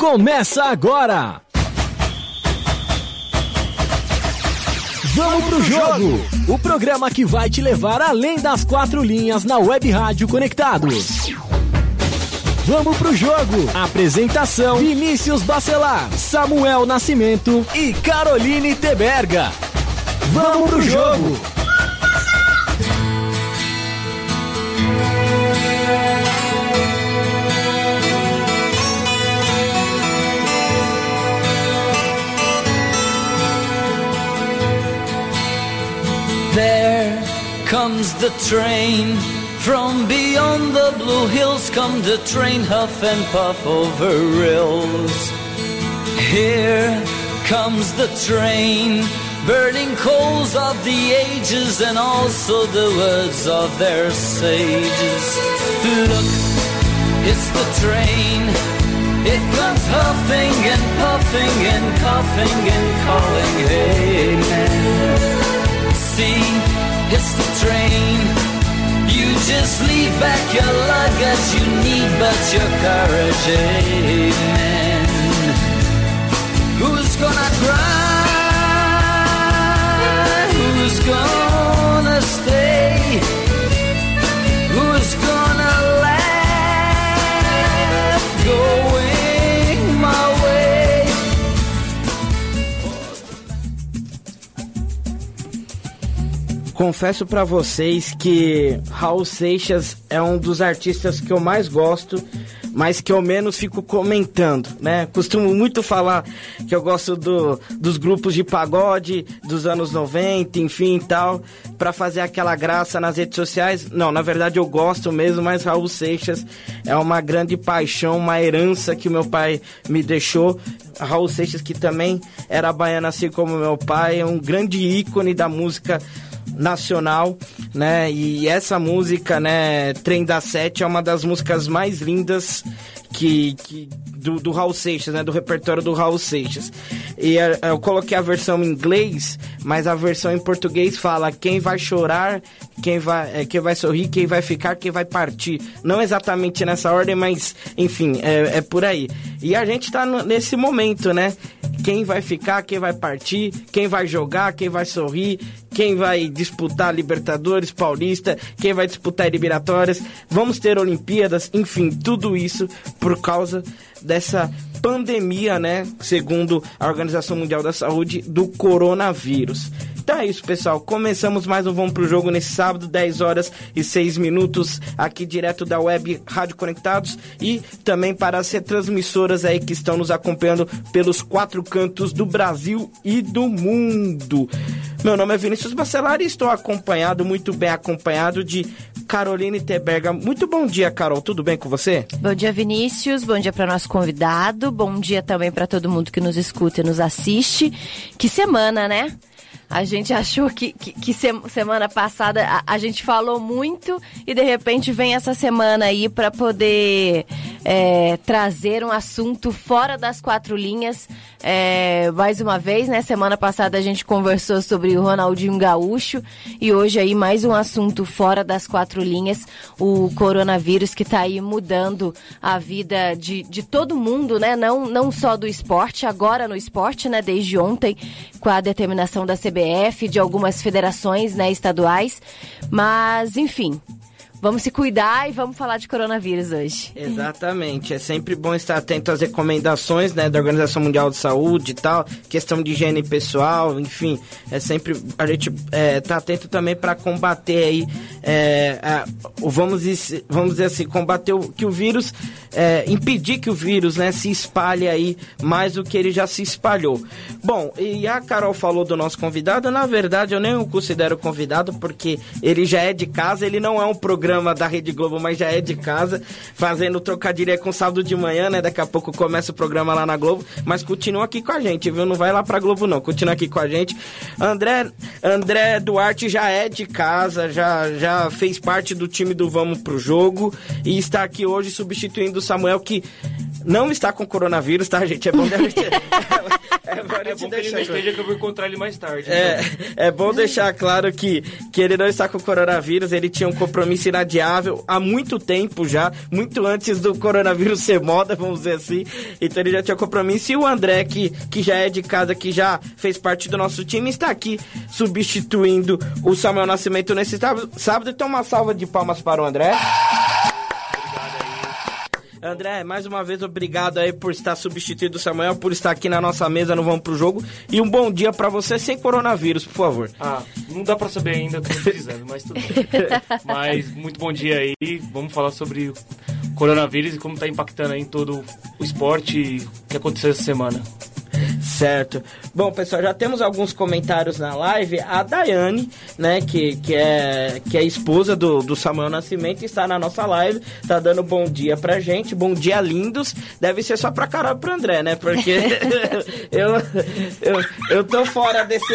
começa agora. Vamos pro jogo! O programa que vai te levar além das quatro linhas na Web Rádio Conectados. Vamos pro jogo! Apresentação: Vinícius Bacelar, Samuel Nascimento e Caroline Teberga. Vamos pro jogo! Comes the train from beyond the blue hills. Come the train, huff and puff over rills. Here comes the train, burning coals of the ages and also the words of their sages. Look, it's the train. It comes huffing and puffing and coughing and calling, hey man see, it's the train. You just leave back your luggage you need, but your courage, amen. Who's gonna cry? Who's gonna Confesso pra vocês que Raul Seixas é um dos artistas que eu mais gosto, mas que eu menos fico comentando, né? Costumo muito falar que eu gosto do, dos grupos de pagode dos anos 90, enfim e tal, pra fazer aquela graça nas redes sociais. Não, na verdade eu gosto mesmo, mas Raul Seixas é uma grande paixão, uma herança que meu pai me deixou. Raul Seixas, que também era baiano assim como meu pai, é um grande ícone da música nacional, né? E essa música, né, Trem da Sete, é uma das músicas mais lindas que, que do, do Raul Seixas, né? Do repertório do Raul Seixas. E eh, eu coloquei a versão em inglês, mas a versão em português fala quem vai chorar, quem vai, eh, quem vai sorrir, quem vai ficar, quem vai partir. Não exatamente nessa ordem, mas enfim, é, é por aí. E a gente tá nesse momento, né? Quem vai ficar, quem vai partir, quem vai jogar, quem vai sorrir, quem vai disputar Libertadores, Paulista, quem vai disputar eliminatórias. Vamos ter Olimpíadas, enfim, tudo isso por causa dessa pandemia, né? Segundo a Organização Mundial da Saúde, do coronavírus. Então é isso, pessoal. Começamos mais um Vamos Pro Jogo nesse sábado, 10 horas e 6 minutos, aqui direto da web Rádio Conectados e também para as retransmissoras aí que estão nos acompanhando pelos quatro cantos do Brasil e do mundo. Meu nome é Vinícius Bacelar e estou acompanhado, muito bem acompanhado de Caroline Teberga. Muito bom dia, Carol. Tudo bem com você? Bom dia, Vinícius. Bom dia para nosso convidado. Bom dia também para todo mundo que nos escuta e nos assiste. Que semana, né? A gente achou que, que, que se- semana passada a, a gente falou muito e de repente vem essa semana aí para poder é, trazer um assunto fora das quatro linhas. É, mais uma vez, né? Semana passada a gente conversou sobre o Ronaldinho Gaúcho e hoje aí mais um assunto fora das quatro linhas, o coronavírus que tá aí mudando a vida de, de todo mundo, né? Não, não só do esporte, agora no esporte, né? Desde ontem, com a determinação da CBF, de algumas federações né, estaduais. Mas, enfim, vamos se cuidar e vamos falar de coronavírus hoje. Exatamente. É sempre bom estar atento às recomendações né, da Organização Mundial de Saúde e tal, questão de higiene pessoal, enfim. É sempre a gente é, tá atento também para combater aí, é, a- vamos, vamos dizer assim, combater o, que o vírus, é, impedir que o vírus né, se espalhe aí mais do que ele já se espalhou. Bom, e a Carol falou do nosso convidado, na verdade eu nem o considero convidado porque ele já é de casa, ele não é um programa da Rede Globo, mas já é de casa, fazendo trocadilho com sábado de manhã, né? Daqui a pouco começa o programa lá na Globo, mas continua aqui com a gente, viu? Não vai lá pra Globo não, continua aqui com a gente. André, André Duarte já é de casa, já, já fez parte do time do Vamos Pro Jogo e está aqui hoje substituindo o Samuel que não está com coronavírus, tá, gente? É bom, é, bom, é bom que ele não esteja que eu vou encontrar ele mais tarde. É, então. é bom deixar claro que, que ele não está com coronavírus, ele tinha um compromisso inadiável há muito tempo já, muito antes do coronavírus ser moda, vamos dizer assim. Então ele já tinha compromisso. E o André, que, que já é de casa, que já fez parte do nosso time, está aqui substituindo o Samuel Nascimento nesse sábado. Então uma salva de palmas para o André. André, mais uma vez obrigado aí por estar substituindo o Samuel, por estar aqui na nossa mesa no Vamos Pro Jogo. E um bom dia para você sem coronavírus, por favor. Ah, não dá para saber ainda, tô precisando, mas tudo bem. mas muito bom dia aí. Vamos falar sobre o coronavírus e como tá impactando aí em todo o esporte que aconteceu essa semana. Certo. Bom, pessoal, já temos alguns comentários na live. A Daiane, né, que, que, é, que é esposa do, do Samuel Nascimento, está na nossa live, tá dando bom dia pra gente. Bom dia, lindos. Deve ser só pra Carol e pro André, né? Porque eu, eu, eu tô fora desse.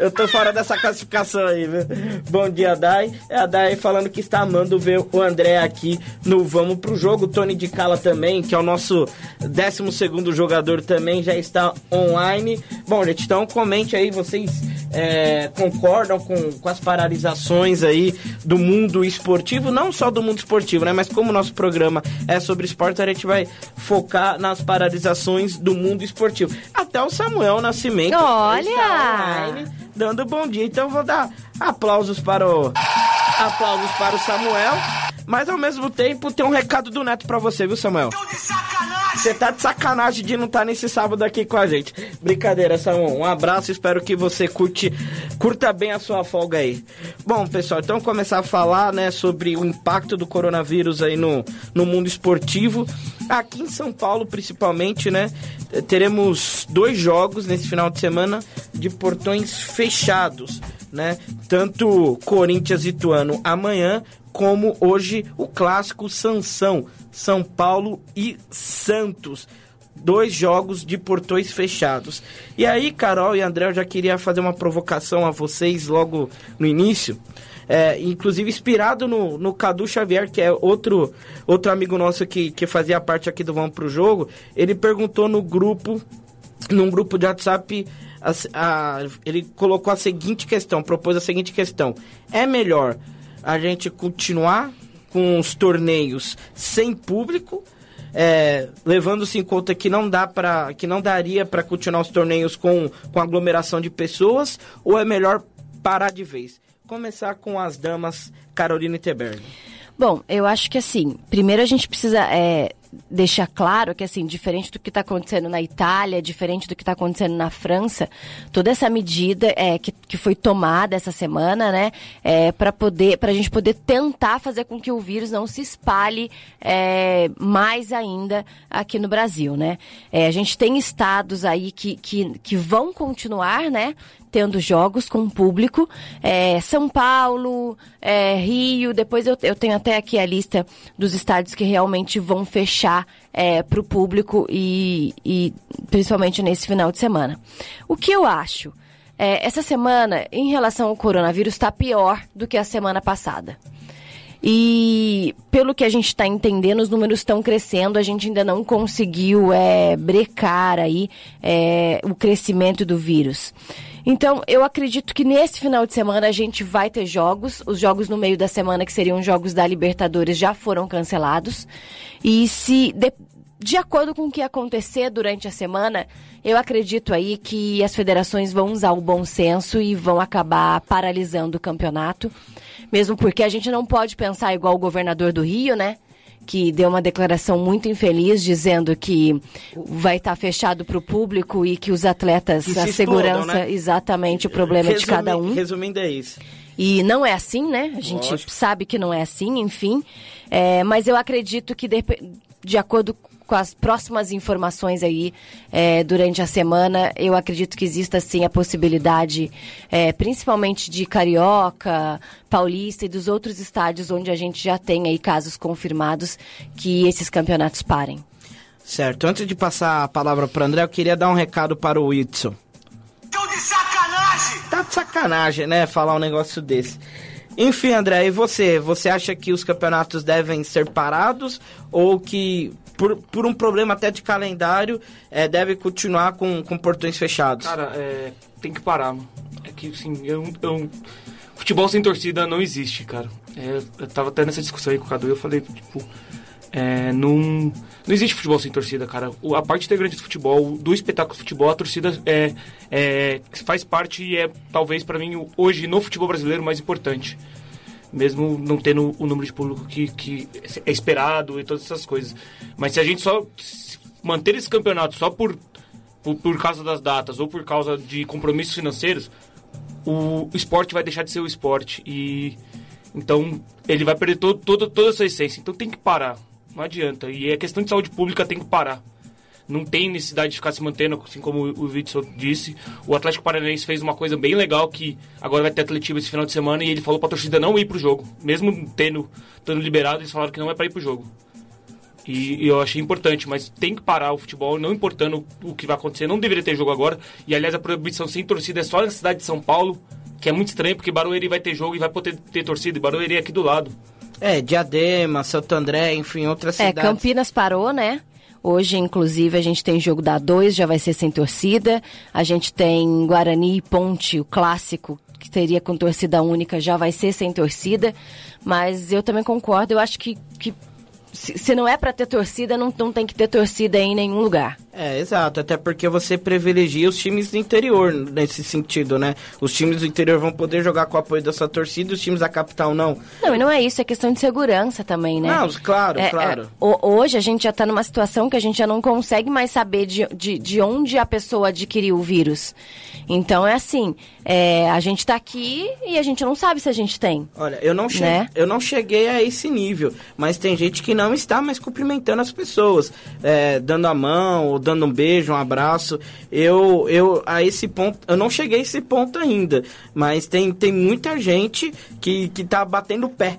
eu tô fora dessa classificação aí, viu? Bom dia, Dai. É a Dai falando que está amando ver o André aqui no Vamos pro Jogo. Tony de Cala também, que é o nosso 12 segundo jogador, também já está online. Bom, gente, então comente aí, vocês é, concordam com, com as paralisações aí do mundo esportivo, não só do mundo esportivo, né? Mas como o nosso programa é sobre esporte, a gente vai focar nas paralisações do mundo esportivo. Até o Samuel Nascimento Olha! online, dando bom dia. Então vou dar aplausos para o aplausos para o Samuel, mas ao mesmo tempo tem um recado do Neto para você, viu, Samuel? Você tá de sacanagem de não estar tá nesse sábado aqui com a gente. Brincadeira, Samuel. Um abraço, espero que você curte, curta bem a sua folga aí. Bom, pessoal, então começar a falar, né, sobre o impacto do coronavírus aí no, no mundo esportivo. Aqui em São Paulo, principalmente, né, teremos dois jogos nesse final de semana de portões fechados, né? Tanto Corinthians e Tuano amanhã, como hoje o clássico Sansão, São Paulo e Santos. Dois jogos de portões fechados. E aí, Carol e André, eu já queria fazer uma provocação a vocês logo no início. É, inclusive inspirado no, no Cadu Xavier, que é outro, outro amigo nosso que, que fazia parte aqui do Vamos Pro Jogo. Ele perguntou no grupo, num grupo de WhatsApp, a, a, ele colocou a seguinte questão, propôs a seguinte questão: é melhor a gente continuar com os torneios sem público, é, levando-se em conta que não dá para que não daria para continuar os torneios com, com aglomeração de pessoas, ou é melhor parar de vez? Começar com as damas Carolina e Teberg. Bom, eu acho que assim, primeiro a gente precisa é, deixar claro que, assim, diferente do que está acontecendo na Itália, diferente do que está acontecendo na França, toda essa medida é, que, que foi tomada essa semana, né, é, para poder, para a gente poder tentar fazer com que o vírus não se espalhe é, mais ainda aqui no Brasil, né. É, a gente tem estados aí que, que, que vão continuar, né, tendo jogos com público. É, São Paulo, é, Rio, depois eu, eu tenho até aqui a lista dos estádios que realmente vão fechar é, para o público e, e principalmente nesse final de semana. O que eu acho? É, essa semana, em relação ao coronavírus, está pior do que a semana passada. E pelo que a gente está entendendo, os números estão crescendo, a gente ainda não conseguiu é, brecar aí é, o crescimento do vírus. Então, eu acredito que nesse final de semana a gente vai ter jogos. Os jogos no meio da semana, que seriam jogos da Libertadores, já foram cancelados. E se, de, de acordo com o que acontecer durante a semana, eu acredito aí que as federações vão usar o bom senso e vão acabar paralisando o campeonato. Mesmo porque a gente não pode pensar igual o governador do Rio, né? Que deu uma declaração muito infeliz dizendo que vai estar tá fechado para o público e que os atletas, a segurança, explodam, né? exatamente o problema Resumi, de cada um. Resumindo, é isso. E não é assim, né? A gente Lógico. sabe que não é assim, enfim. É, mas eu acredito que, de, de acordo com as próximas informações aí é, durante a semana, eu acredito que exista sim a possibilidade, é, principalmente de Carioca, Paulista e dos outros estádios onde a gente já tem aí casos confirmados, que esses campeonatos parem. Certo. Antes de passar a palavra para o André, eu queria dar um recado para o Whitson. Tô de sacanagem! Tá de sacanagem, né? Falar um negócio desse. Enfim, André, e você? Você acha que os campeonatos devem ser parados ou que por, por um problema até de calendário, é, deve continuar com, com portões fechados? Cara, é, tem que parar, mano. É que, assim, eu, eu, futebol sem torcida não existe, cara. É, eu tava até nessa discussão aí com o Cadu e eu falei, tipo, é, não, não existe futebol sem torcida, cara. O, a parte integrante do futebol, do espetáculo de futebol, a torcida é, é, faz parte e é, talvez, para mim, hoje, no futebol brasileiro, mais importante mesmo não tendo o número de público que, que é esperado e todas essas coisas. Mas se a gente só manter esse campeonato só por, por, por causa das datas ou por causa de compromissos financeiros, o, esporte vai deixar de ser o esporte. E então ele vai perder todo, todo, toda a sua essência. Então tem que parar. Não adianta. E a questão de saúde pública tem que parar não tem necessidade de ficar se mantendo, assim como o Witzel disse. O Atlético Paranaense fez uma coisa bem legal que agora vai ter atletivo esse final de semana e ele falou para a torcida não ir pro jogo. Mesmo tendo, tendo liberado, eles falaram que não é para ir pro jogo. E, e, eu achei importante, mas tem que parar o futebol, não importando o que vai acontecer. Não deveria ter jogo agora. E aliás, a proibição sem torcida é só na cidade de São Paulo, que é muito estranho, porque Barueri vai ter jogo e vai poder ter torcida. E Barueri é aqui do lado. É, Diadema, Santo André, enfim, outras é, cidades. É, Campinas parou, né? Hoje, inclusive, a gente tem jogo da 2, já vai ser sem torcida. A gente tem Guarani e Ponte, o clássico, que teria com torcida única, já vai ser sem torcida. Mas eu também concordo, eu acho que, que se, se não é para ter torcida, não, não tem que ter torcida em nenhum lugar. É, exato. Até porque você privilegia os times do interior nesse sentido, né? Os times do interior vão poder jogar com o apoio da sua torcida e os times da capital não. Não, e não é isso, é questão de segurança também, né? Não, claro, é, claro. É, hoje a gente já está numa situação que a gente já não consegue mais saber de, de, de onde a pessoa adquiriu o vírus. Então é assim, é, a gente está aqui e a gente não sabe se a gente tem. Olha, eu não, cheguei, né? eu não cheguei a esse nível, mas tem gente que não está mais cumprimentando as pessoas, é, dando a mão dando um beijo, um abraço. Eu, eu a esse ponto, eu não cheguei a esse ponto ainda, mas tem, tem muita gente que, que tá batendo o pé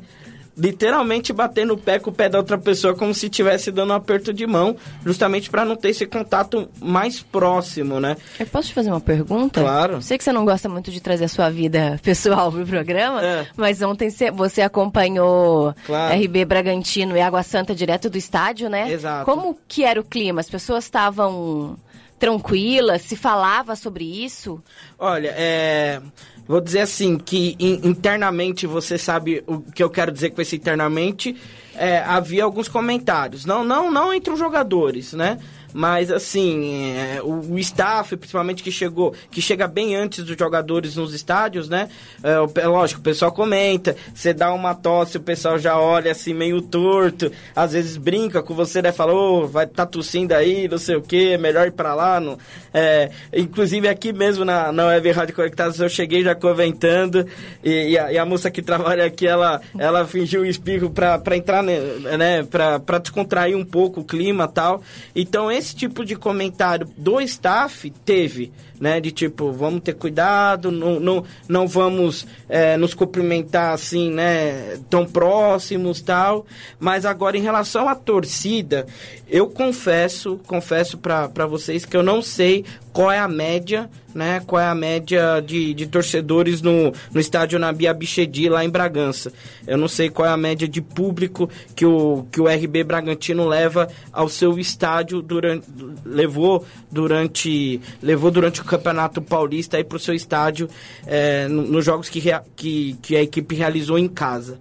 literalmente batendo o pé com o pé da outra pessoa como se estivesse dando um aperto de mão, justamente para não ter esse contato mais próximo, né? Eu posso te fazer uma pergunta? Claro. Sei que você não gosta muito de trazer a sua vida pessoal pro programa, é. mas ontem você acompanhou claro. RB Bragantino e Água Santa direto do estádio, né? Exato. Como que era o clima? As pessoas estavam tranquilas? Se falava sobre isso? Olha, é vou dizer assim, que internamente você sabe o que eu quero dizer com esse internamente, é, havia alguns comentários. Não, não, não entre os jogadores, né? Mas assim, é, o, o, staff, principalmente que chegou, que chega bem antes dos jogadores nos estádios, né? É, é, lógico, o pessoal comenta, você dá uma tosse, o pessoal já olha assim meio torto, às vezes brinca com você, né? Fala, oh, vai tá tossindo aí, não sei o que, melhor ir pra lá. Não. É, inclusive aqui mesmo na, na Web Rádio Conectados eu cheguei já comentando e, e, a, e, a, moça que trabalha aqui, ela, ela fingiu um espirro pra, pra entrar, né? pra, pra descontrair um pouco o clima tal. Então esse esse tipo de comentário do staff teve, né? De tipo, vamos ter cuidado, não, não, não vamos é, nos cumprimentar assim, né? Tão próximos tal. Mas agora, em relação à torcida, eu confesso, confesso para vocês que eu não sei qual é a média, né? Qual é a média de, de torcedores no, no estádio Nabi Abichedi, lá em Bragança. Eu não sei qual é a média de público que o, que o RB Bragantino leva ao seu estádio durante levou durante levou durante o Campeonato Paulista aí para o seu estádio é, nos jogos que, que, que a equipe realizou em casa.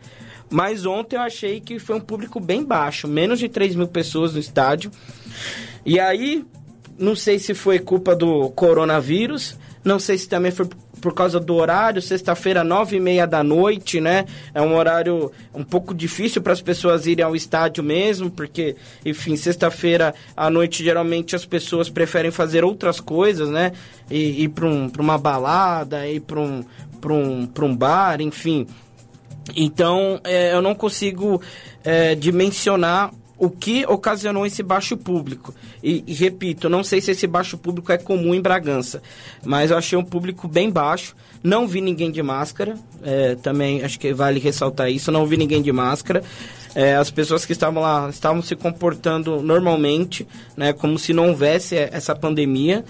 Mas ontem eu achei que foi um público bem baixo, menos de 3 mil pessoas no estádio. E aí, não sei se foi culpa do coronavírus, não sei se também foi por causa do horário, sexta-feira, nove e meia da noite, né? É um horário um pouco difícil para as pessoas irem ao estádio mesmo, porque, enfim, sexta-feira à noite, geralmente as pessoas preferem fazer outras coisas, né? E, ir para um, uma balada, ir para um, um, um bar, enfim. Então, é, eu não consigo é, dimensionar o que ocasionou esse baixo público. E, e, repito, não sei se esse baixo público é comum em Bragança, mas eu achei um público bem baixo. Não vi ninguém de máscara, é, também acho que vale ressaltar isso. Não vi ninguém de máscara. É, as pessoas que estavam lá estavam se comportando normalmente, né, como se não houvesse essa pandemia.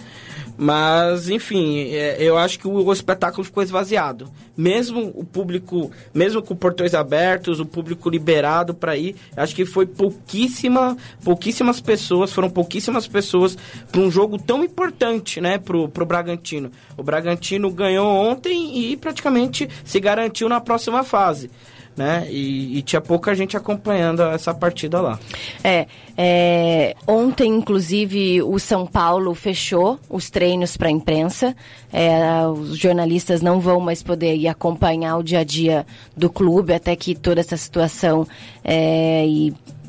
Mas, enfim, é, eu acho que o, espetáculo ficou esvaziado. Mesmo o público, mesmo com portões abertos, o público liberado para ir, acho que foi pouquíssima, pouquíssimas pessoas, foram pouquíssimas pessoas para um jogo tão importante, né, pro, pro Bragantino. O Bragantino ganhou ontem e praticamente se garantiu na próxima fase né? E, e, tinha pouca gente acompanhando essa partida lá. É, é ontem, inclusive, o São Paulo fechou os treinos para a imprensa. É, os jornalistas não vão mais poder ir acompanhar o dia a dia do clube até que toda essa situação é,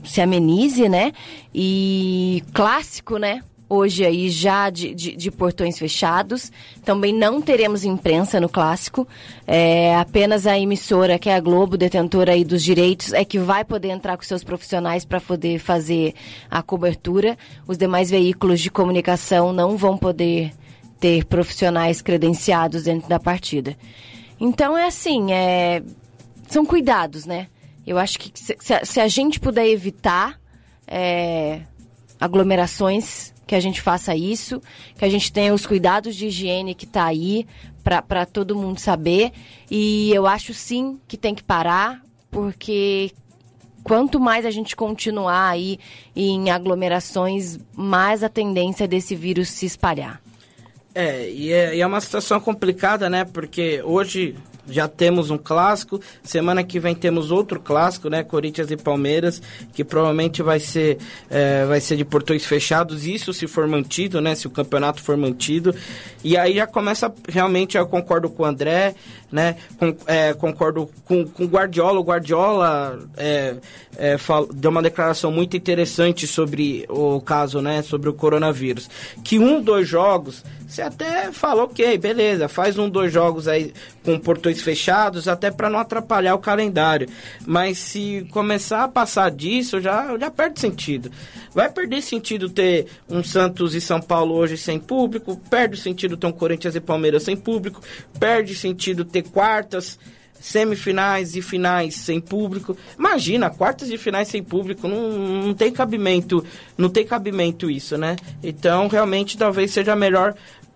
se amenize, né? E clássico, né? Hoje aí já de, de, de, portões fechados. Também não teremos imprensa no clássico. É, apenas a emissora, que é a Globo, detentora aí dos direitos, é que vai poder entrar com seus profissionais para poder fazer a cobertura. Os demais veículos de comunicação não vão poder ter profissionais credenciados dentro da partida. Então é assim, é, são cuidados, né? Eu acho que se, se a gente puder evitar é, aglomerações que a gente faça isso, que a gente tenha os cuidados de higiene que está aí para todo mundo saber. E eu acho sim que tem que parar, porque quanto mais a gente continuar aí em aglomerações, mais a tendência desse vírus se espalhar. É, e é, e é uma situação complicada, né? Porque hoje já temos um clássico. Semana que vem temos outro clássico, né? Corinthians e Palmeiras, que provavelmente vai ser, é, vai ser de portões fechados. Isso se for mantido, né? Se o campeonato for mantido. E aí já começa realmente, eu concordo com o André, né? Com, é, concordo com, com o Guardiola. O Guardiola é, é, deu uma declaração muito interessante sobre o caso, né? Sobre o coronavírus. Que um, dois jogos, você até fala, ok, beleza, faz um, dois jogos aí com portões fechados, até para não atrapalhar o calendário. Mas se começar a passar disso, já, já perde sentido. Vai perder sentido ter um Santos e São Paulo hoje sem público, perde sentido ter um Corinthians e Palmeiras sem público, perde sentido ter quartas semifinais e finais sem público. Imagina, quartas e finais sem público, não, não tem cabimento, não tem cabimento isso, né? Então, realmente, talvez seja melhor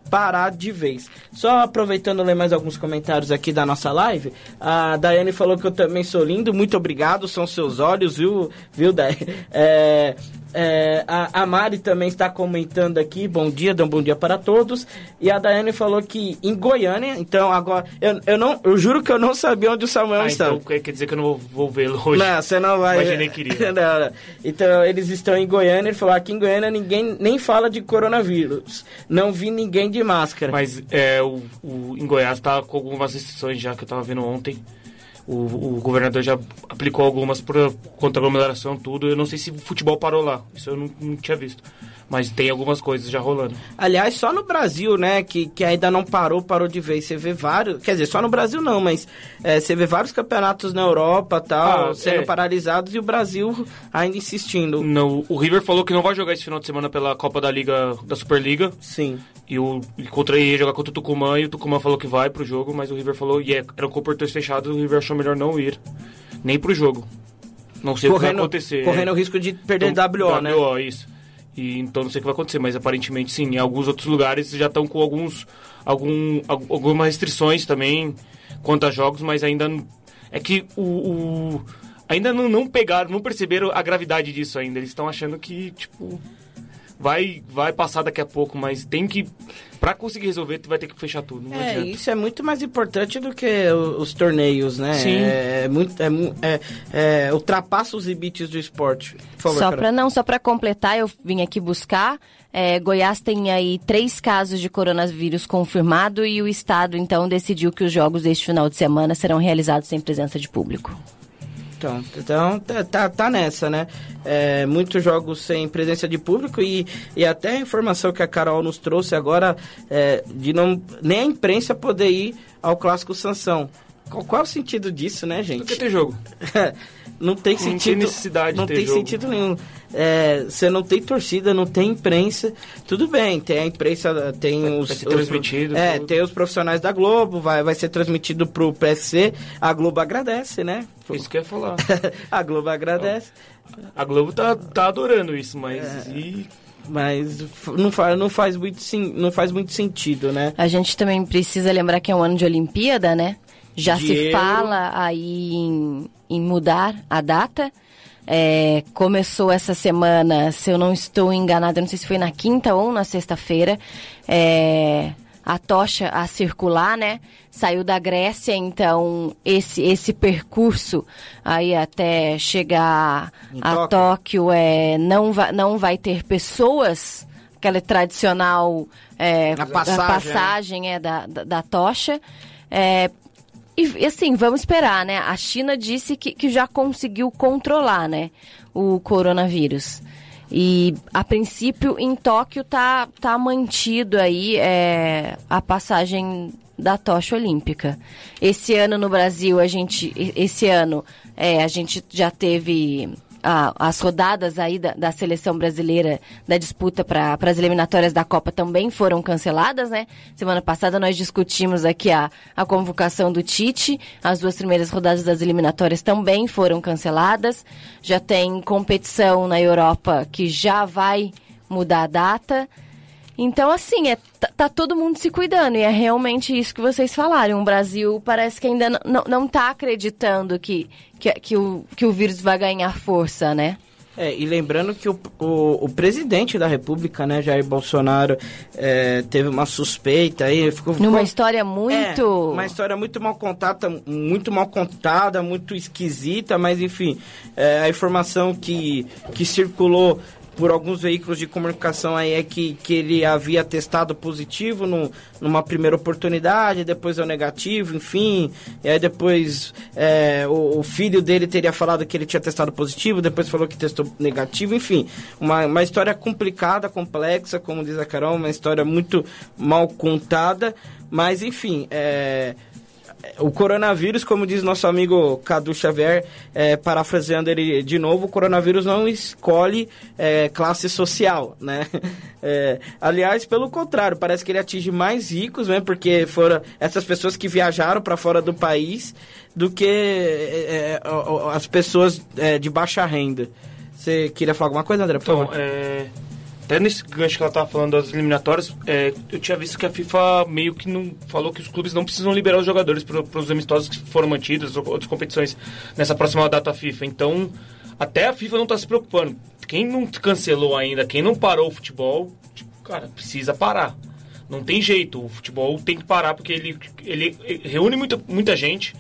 parar de vez. Só aproveitando ler mais alguns comentários aqui da nossa live, a Daiane falou que eu também sou lindo, muito obrigado, são seus olhos, viu, viu Daiane? É, é, a, a, Mari também está comentando aqui, bom dia, um bom dia para todos. E a Daiane falou que em Goiânia, então agora, eu, eu, não, eu juro que eu não sabia onde o Samuel ah, está. Então quer dizer que eu não vou, vou vê-lo hoje. Não, você não vai. Imaginei que iria. não, não. Então eles estão em Goiânia, ele falou, aqui em Goiânia ninguém nem fala de coronavírus. Não vi ninguém de máscara. Mas é, o, o, em Goiás está com algumas restrições já que eu estava vendo ontem o, o governador já aplicou algumas por, contra a aglomeração, tudo. Eu não sei se o futebol parou lá, isso eu não, não tinha visto. Mas tem algumas coisas já rolando. Aliás, só no Brasil, né, que, que ainda não parou, parou de vez. Você vê vários. Quer dizer, só no Brasil não, mas é, você vê vários campeonatos na Europa tal, ah, sendo é. paralisados e o Brasil ainda insistindo. Não, o River falou que não vai jogar esse final de semana pela Copa da Liga, da Superliga. Sim. E o contra ia jogar contra o Tucumã e o Tucumã falou que vai pro jogo, mas o River falou, e yeah, eram com portões fechados, o River achou melhor não ir. Nem pro jogo. Não sei correndo, o que vai acontecer. Correndo é. o risco de perder então, WO, né? WO, isso. E, então não sei o que vai acontecer, mas aparentemente sim. Em alguns outros lugares já estão com alguns, algum, algumas restrições também quanto a jogos, mas ainda é que o, o ainda não, não pegaram, não perceberam a gravidade disso ainda. Eles estão achando que tipo vai, vai passar daqui a pouco, mas tem que. Pra conseguir resolver, tu vai ter que fechar tudo. é, adianta. isso é muito mais importante do que os, torneios, né? Sim. É, é muito. É, é, é, ultrapassa os limites do esporte. Por favor, só para não, só para completar, eu vim aqui buscar. É, Goiás tem aí três casos de coronavírus confirmado e o estado então decidiu que os jogos deste final de semana serão realizados sem presença de público. Então, então tá, tá, tá nessa, né? É, muitos jogos sem presença de público e, e até a informação que a Carol nos trouxe agora é, de não nem a imprensa poder ir ao clássico Sansão. Qual, qual é o sentido disso, né, gente? Porque tem jogo. não tem Não sentido. tem necessidade Não de ter tem jogo. sentido nenhum. É, você não tem torcida, não tem imprensa. Tudo bem, tem a imprensa, tem os. ser os- transmitido, é, tudo. tem os profissionais da Globo, vai, vai ser transmitido pro PSC. A Globo agradece, né? Isso que eu ia falar. a Globo agradece. A Globo tá, tá adorando isso, mas. É. e- Mas não faz, não, faz muito, sim- não faz muito sentido, né? A gente também precisa lembrar que é um ano de Olimpíada, né? Já se fala aí em, em mudar a data. É, começou essa semana, se eu não estou enganada, não sei se foi na quinta ou na sexta-feira, é, a tocha a circular, né? Saiu da Grécia, então esse esse percurso aí até chegar Em a Tóquio. Tóquio é, não, vai, não vai ter pessoas, aquela tradicional é, A passagem, a passagem é, da, da, da tocha. É, e assim, vamos esperar, né? A China disse que, que já conseguiu controlar, né? O coronavírus. E a princípio em Tóquio tá, tá mantido aí é, a passagem da tocha olímpica. Esse ano no Brasil a gente esse ano é, a gente já teve as rodadas aí da, da seleção brasileira da disputa para as eliminatórias da Copa também foram canceladas, né? Semana passada nós discutimos aqui a, a convocação do Tite, as duas primeiras rodadas das eliminatórias também foram canceladas. Já tem competição na Europa que já vai mudar a data. Então, assim, é, tá, tá todo mundo se cuidando, e é realmente isso que vocês falaram. O Brasil parece que ainda não, não, tá acreditando que, que, que, o, que o vírus vai ganhar força, né? É, e lembrando que o, o, o presidente da República, né, Jair Bolsonaro, é, teve uma suspeita aí, ficou... Numa ficou- história É, muito. uma história muito mal contada, muito mal contada, muito esquisita, mas enfim, é, a informação que, que circulou por alguns veículos de comunicação aí é que, que ele havia testado positivo no, numa primeira oportunidade, depois deu negativo, enfim, e aí depois é, o, o filho dele teria falado que ele tinha testado positivo, depois falou que testou negativo, enfim, uma, uma história complicada, complexa, como diz a Carol, uma história muito mal contada, mas enfim, é, o coronavírus, como diz nosso amigo Cadu Xavier, é, parafraseando ele de novo, o coronavírus não escolhe é, classe social, né? É, aliás, pelo contrário, parece que ele atinge mais ricos, né? Porque foram essas pessoas que viajaram para fora do país do que é, é, as pessoas é, de baixa renda. Você queria falar alguma coisa, André? Por Então, favor. é, até nesse gancho que ela tava falando das eliminatórias, é, eu tinha visto que a FIFA meio que não falou que os clubes não precisam liberar os jogadores para os amistosos que foram mantidos, ou outras competições nessa próxima data FIFA. Então, até a FIFA não está se preocupando. Quem não cancelou ainda, quem não parou o futebol, tipo, cara, precisa parar. Não tem jeito, o futebol tem que parar porque ele, ele reúne muita, muita gente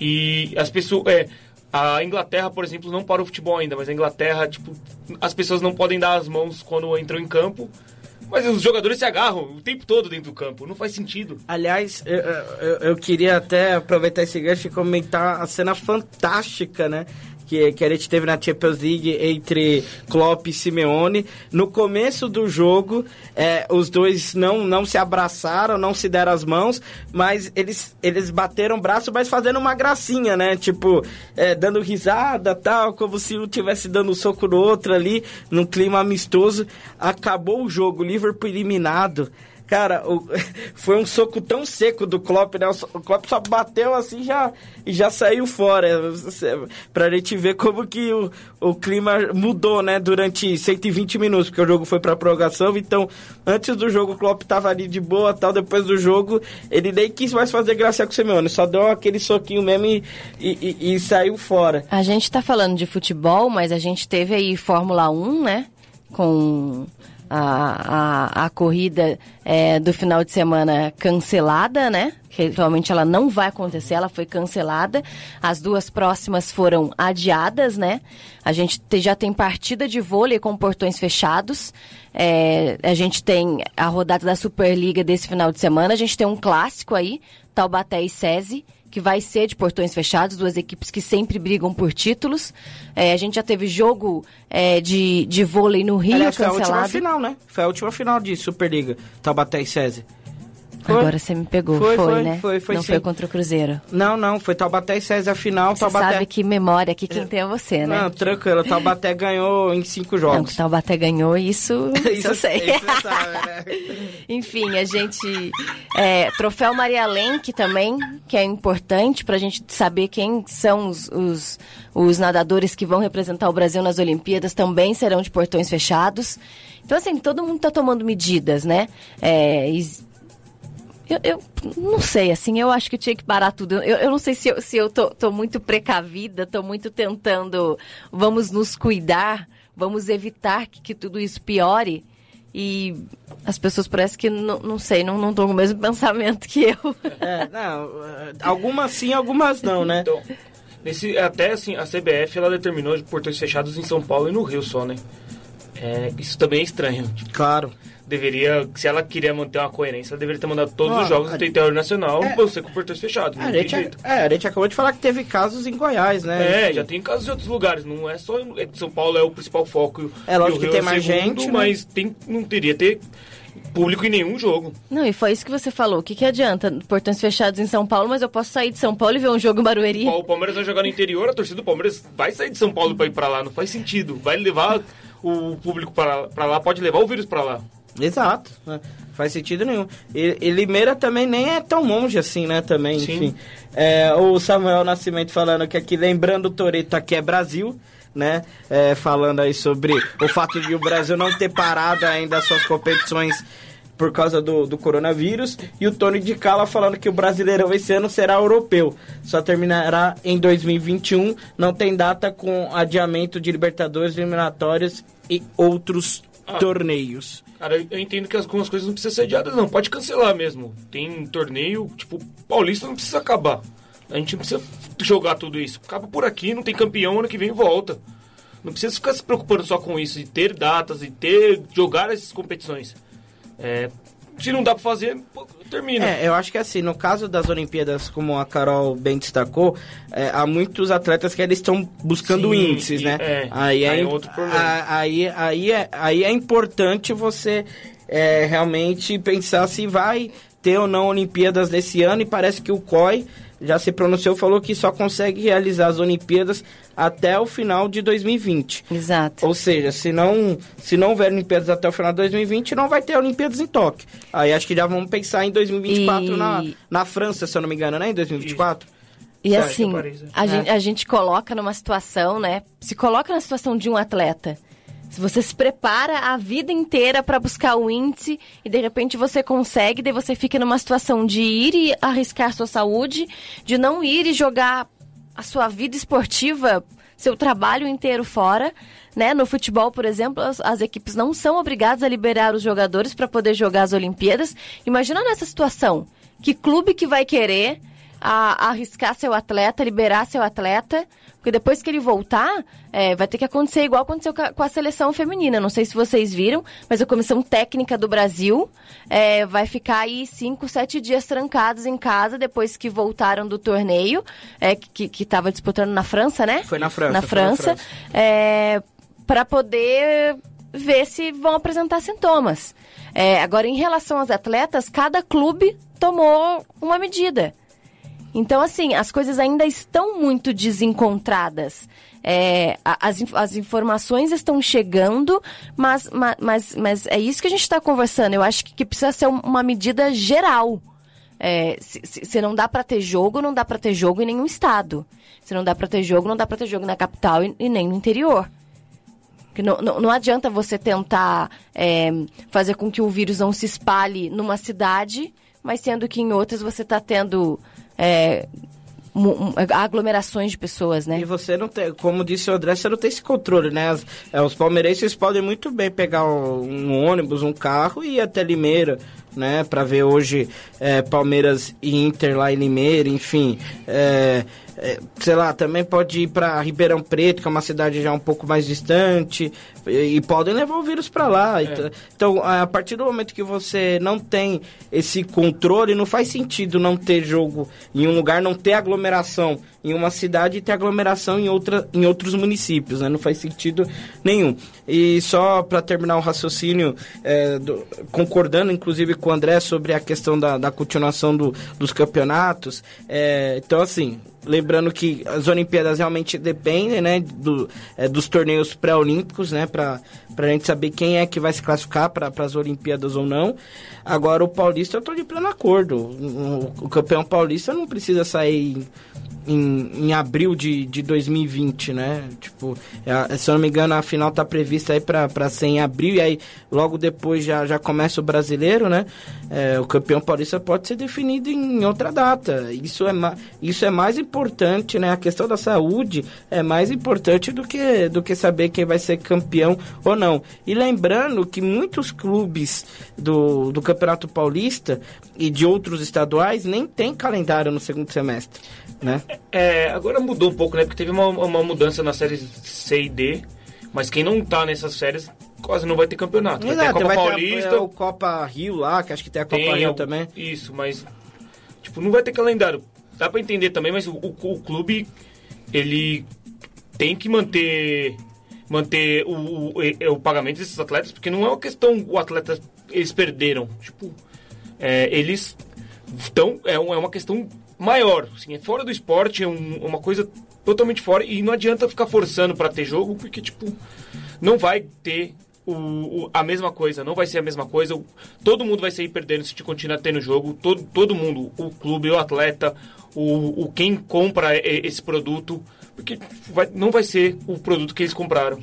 e as pessoas. É, a Inglaterra, por exemplo, não parou o futebol ainda, mas a Inglaterra, tipo, as pessoas não podem dar as mãos quando entram em campo, mas os jogadores se agarram o tempo todo dentro do campo. Não faz sentido. Aliás, eu, eu, eu queria até aproveitar esse gancho e comentar a cena fantástica, né? Que, que a gente teve na Champions League entre Klopp e Simeone. No começo do jogo, é, os dois não, não se abraçaram, não se deram as mãos, mas eles, eles bateram o braço, mas fazendo uma gracinha, né? Tipo, é, dando risada tal, como se um tivesse dando um soco no outro ali, num clima amistoso. Acabou o jogo, Liverpool eliminado. Cara, o- foi um soco tão seco do Klopp, né? O Klopp só bateu assim já, e já saiu fora. Pra gente ver como que o, o clima mudou, né? Durante 120 minutos, porque o jogo foi pra prorrogação. Então, antes do jogo, o Klopp tava ali de boa tal. Depois do jogo, ele nem quis mais fazer graça com o Simeone. Só deu aquele soquinho mesmo e, e, e- e saiu fora. A gente tá falando de futebol, mas a gente teve aí Fórmula 1, né? Com a, a, a corrida é, do final de semana cancelada, né? Realmente ela não vai acontecer, ela foi cancelada. As duas próximas foram adiadas, né? A gente te- já tem partida de vôlei com portões fechados. É, a gente tem a rodada da Superliga desse final de semana. A gente tem um clássico aí, Taubaté e SESI que vai ser de portões fechados, duas equipes que sempre brigam por títulos. É, a gente já teve jogo é, de, de vôlei no Rio Aliás, foi a última cancelado. final, né? Foi a última final de Superliga, Taubaté e SESI. Foi. Agora você me pegou, Foi, foi, foi, né? foi, foi não sim. foi contra o Cruzeiro. Não, não, foi Taubaté e César final. Você Taubaté... sabe que memória aqui quem tem é você, né? Não, tranquilo. Taubaté ganhou em cinco Não, jogos. que Taubaté ganhou, isso, isso eu sei. Isso você sabe, né? Enfim, a gente. É, troféu Maria Lenk também, que é importante pra gente saber quem são os, os, os nadadores que vão representar o Brasil nas Olimpíadas, também serão de portões fechados. Então, assim, todo mundo tá tomando medidas, né? É, eu, eu não sei, assim, eu acho que tinha que parar tudo. Eu, eu não sei se eu, se eu tô, tô muito precavida, tô muito tentando, vamos nos cuidar, vamos evitar que, que tudo isso piore. E as pessoas parecem que, não, não sei, não estão com o mesmo pensamento que eu. É, não, algumas sim, algumas não, né? Então, nesse, até assim, a CBF ela determinou de portões fechados em São Paulo e no Rio só, né? É, isso também é estranho. Claro. Deveria, se ela queria manter uma coerência, ela deveria ter mandado todos Ah, os jogos a- do território nacional É. você com portões fechados. Não A gente, jeito. é, a gente acabou de falar que teve casos em Goiás, né? É, já tem casos em outros lugares, não é só é que São Paulo é o principal foco. É lógico e o que Rio tem é mais segundo, gente, né? mas tem, não teria ter público em nenhum jogo. Não, e foi isso que você falou. O que, que adianta? Portões fechados em São Paulo, mas eu posso sair de São Paulo e ver um jogo em Barueri? O Palmeiras vai jogar no interior, a torcida do Palmeiras vai sair de São Paulo pra ir pra lá, não faz sentido. Vai levar o público pra lá, pode levar o vírus pra lá. Exato. né? Faz sentido nenhum. E, e Limeira também nem é tão longe assim, né? Também, Sim. enfim. É, o Samuel Nascimento falando que aqui, lembrando o Toreto, aqui é Brasil, né? É, falando aí sobre o fato de o Brasil não ter parado ainda as suas competições por causa do, do coronavírus. E o Tony de Cala falando que o Brasileirão esse ano será europeu. Só terminará em 2021. Não tem data com adiamento de Libertadores, eliminatórias e outros Torneios. Cara, eu- eu entendo que algumas coisas não precisam ser adiadas, não. Pode cancelar mesmo. Tem torneio, tipo, Paulista não precisa acabar. A gente não precisa jogar tudo isso. Acaba por aqui, não tem campeão, ano que vem volta. Não precisa ficar se preocupando só com isso, de ter datas, e ter, jogar essas competições. É, se não dá pra fazer, termina. É, eu acho que assim, no caso das Olimpíadas, como a Carol bem destacou, é, há muitos atletas que eles estão buscando Sim, índices, e- né? é, aí, é, aí é outro problema. aí, aí, é, aí é importante você é, realmente pensar se vai ter ou não Olimpíadas nesse ano, e parece que o COI já se pronunciou, falou que só consegue realizar as Olimpíadas até o final de 2020. Exato. Ou seja, se não, se não houver Olimpíadas até o final de 2020, não vai ter Olimpíadas em Tóquio. Aí acho que já vamos pensar em 2024 E- na, na França, se eu não me engano, né? Em 2024. E Certo, assim, Paris, é. a, É. gente, a gente coloca numa situação, né? Se coloca na situação de um atleta. Se você se prepara a vida inteira para buscar o índice e de repente você consegue, daí você fica numa situação de ir e arriscar sua saúde, de não ir e jogar a sua vida esportiva, seu trabalho inteiro fora, né? No futebol, por exemplo, as, as equipes não são obrigadas a liberar os jogadores para poder jogar as Olimpíadas. Imagina nessa situação, que clube que vai querer a, arriscar seu atleta, liberar seu atleta, porque depois que ele voltar, é, vai ter que acontecer igual aconteceu com a, seleção feminina. Não sei se vocês viram, mas a comissão técnica do Brasil é, vai ficar aí cinco, sete dias trancados em casa depois que voltaram do torneio, é, que estava disputando na França, né? Foi na França, na França, França. é, para poder ver se vão apresentar sintomas. É, agora, em relação aos atletas, cada clube tomou uma medida. Então, assim, as coisas ainda estão muito desencontradas. É, as, as informações estão chegando, mas, ma- mas, mas é isso que a gente está conversando. Eu acho que, que precisa ser um- uma medida geral. É, se, se- não dá para ter jogo, não dá para ter jogo em nenhum estado. Se não dá para ter jogo, não dá para ter jogo na capital e, e nem no interior. Não, não, não adianta você tentar é, fazer com que o vírus não se espalhe numa cidade, mas sendo que em outras você está tendo é, aglomerações de pessoas, né? E você não tem, como disse o André, você não tem esse controle, né? As- é, os palmeirenses podem muito bem pegar um, um ônibus, um carro e ir até Limeira, né? Pra ver hoje é, Palmeiras e Inter lá em Limeira, enfim. É, é, sei lá, também pode ir para Ribeirão Preto, que é uma cidade já um pouco mais distante, e, e podem levar o vírus para lá. É. Então, então, a partir do momento que você não tem esse controle, não faz sentido não ter jogo em um lugar, não ter aglomeração em uma cidade e ter aglomeração em, outra, em outros municípios, né? Não faz sentido nenhum. E só para terminar o raciocínio, é, do- concordando inclusive com o André sobre a questão da, da continuação do- dos campeonatos, é, então assim, lembrando que as Olimpíadas realmente dependem, né, do, é, dos torneios pré-olímpicos, né, para a gente saber quem é que vai se classificar para as Olimpíadas ou não. Agora o Paulista eu tô de pleno acordo. O, o campeão paulista não precisa sair em, em abril de, de 2020, né? Tipo, é, se eu não me engano, a final tá prevista aí pra ser em abril e aí logo depois já, já começa o brasileiro, né? É, o campeão paulista pode ser definido em outra data. Isso é, isso é mais importante, né? A questão da saúde é mais importante do que, do que saber quem vai ser campeão ou não. E lembrando que muitos clubes do, do Campeonato Paulista e de outros estaduais nem tem calendário no segundo semestre, né? É, agora mudou um pouco, né? Porque teve uma, uma mudança nas séries C e D. Mas quem não tá nessas séries quase não vai ter campeonato. Vai ter a Exato, Copa vai ter a- Paulista. é, o Copa Rio lá, que acho que tem a Copa tem Rio algo- também. Isso, mas. Tipo, não vai ter calendário. Dá pra entender também, mas o, o- o clube. Ele tem que manter. Manter o, o, o- pagamento desses atletas, porque não é uma questão. O atleta. Eles perderam. Tipo. é, eles. Estão, é, é uma questão maior. Assim, é fora do esporte, é um- uma coisa totalmente fora. E não adianta ficar forçando pra ter jogo, porque, tipo, não vai ter o, o- a mesma coisa, não vai ser a mesma coisa. Todo mundo vai sair perdendo se te continuar tendo jogo. Todo, todo mundo, o clube, o atleta, o, o quem compra esse produto, porque vai- não vai ser o produto que eles compraram.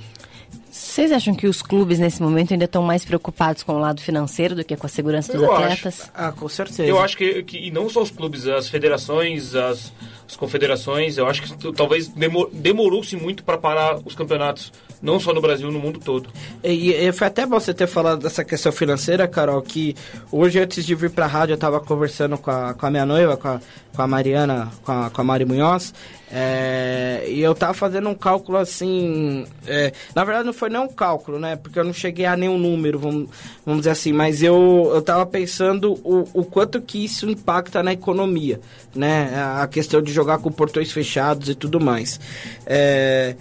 Vocês acham que os clubes nesse momento ainda estão mais preocupados com o lado financeiro do que com a segurança dos Eu acho. atletas? Ah, com certeza. Eu acho que, que e não só os clubes, as federações, as, as confederações, eu acho que talvez demo- demorou-se muito para parar os campeonatos, não só no Brasil, no mundo todo. E, e foi até bom você ter falado dessa questão financeira, Carol, que hoje antes de vir pra rádio eu tava conversando com a, com a minha noiva, com a, com a Mariana, com a, com a Mari Munhoz, é, e eu tava fazendo um cálculo assim. é, na verdade não foi nem um cálculo, né? Porque eu não cheguei a nenhum número, vamos, vamos dizer assim, mas eu, eu tava pensando o, o quanto que isso impacta na economia, né? A questão de jogar com portões fechados e tudo mais. É,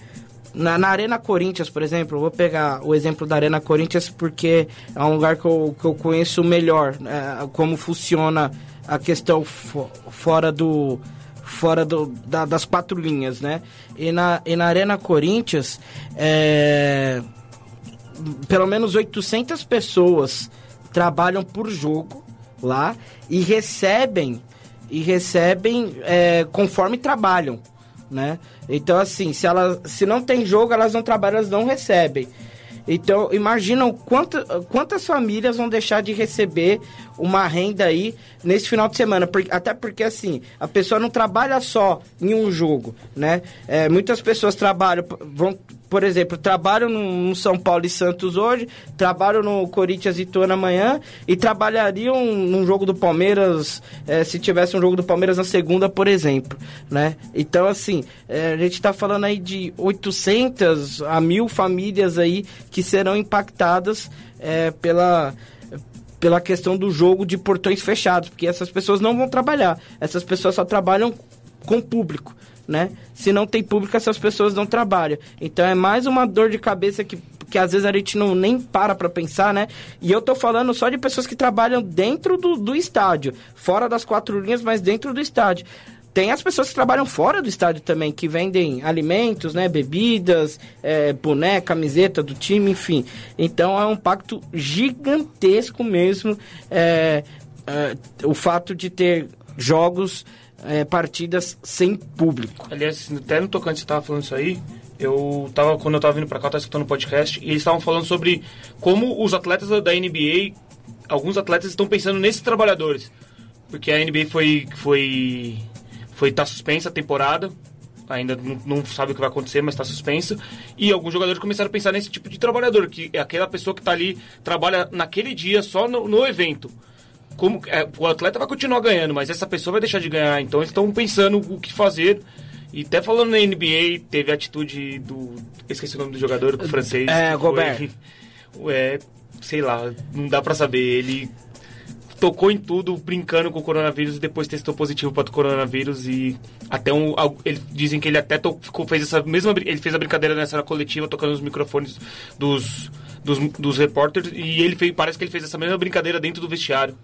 na, na Arena Corinthians, por exemplo, vou pegar o exemplo da Arena Corinthians porque é um lugar que eu, que eu conheço melhor, é, como funciona a questão fo- fora do fora do, da- das quatro linhas, né? E na, e na Arena Corinthians, é, pelo menos 800 pessoas trabalham por jogo lá e recebem e recebem é, conforme trabalham, né? Então assim, se se não tem jogo, elas não trabalham, elas não recebem. Então, imaginam quanta, quantas famílias vão deixar de receber uma renda aí nesse final de semana. Até porque, assim, a pessoa não trabalha só em um jogo, né? É, muitas pessoas trabalham, vão, por exemplo, trabalham no, São Paulo e Santos hoje, trabalham no Corinthians e Ituano amanhã e trabalhariam num jogo do Palmeiras, é, se tivesse um jogo do Palmeiras na segunda, por exemplo, né? Então, assim, é, a gente tá falando aí de 800 a mil famílias aí que serão impactadas é, pela pela questão do jogo de portões fechados, porque essas pessoas não vão trabalhar. Essas pessoas só trabalham com público, né? Se não tem público, essas pessoas não trabalham. Então é mais uma dor de cabeça que, que às vezes a gente não nem para pra pensar, né? E eu tô falando só de pessoas que trabalham dentro do, do estádio, fora das quatro linhas, mas dentro do estádio. Tem as pessoas que trabalham fora do estádio também, que vendem alimentos, né, bebidas, é, boné, camiseta do time, enfim. Então é um pacto gigantesco mesmo é, é, o fato de ter jogos, é, partidas sem público. Aliás, até no tocante você tava falando isso aí, eu tava, quando eu tava vindo pra cá, eu tava escutando um podcast, e eles estavam falando sobre como os atletas da NBA, alguns atletas estão pensando nesses trabalhadores. Porque a NBA foi. foi. foi tá suspensa a temporada. Ainda não, não sabe o que vai acontecer, mas está suspensa. E alguns jogadores começaram a pensar nesse tipo de trabalhador, que é aquela pessoa que está ali, trabalha naquele dia só no, no evento. Como, é, o atleta vai continuar ganhando, mas essa pessoa vai deixar de ganhar. Então eles estão pensando o que fazer E até falando na NBA, teve a atitude do. Esqueci o nome do jogador, o francês. É, Gobert. Foi, é, sei lá, não dá pra saber. Ele tocou em tudo brincando com o coronavírus e depois testou positivo para o coronavírus e até um dizem que ele até fez essa mesma ele fez a brincadeira nessa coletiva tocando nos microfones dos dos, dos repórteres e ele fez, parece que ele fez essa mesma brincadeira dentro do vestiário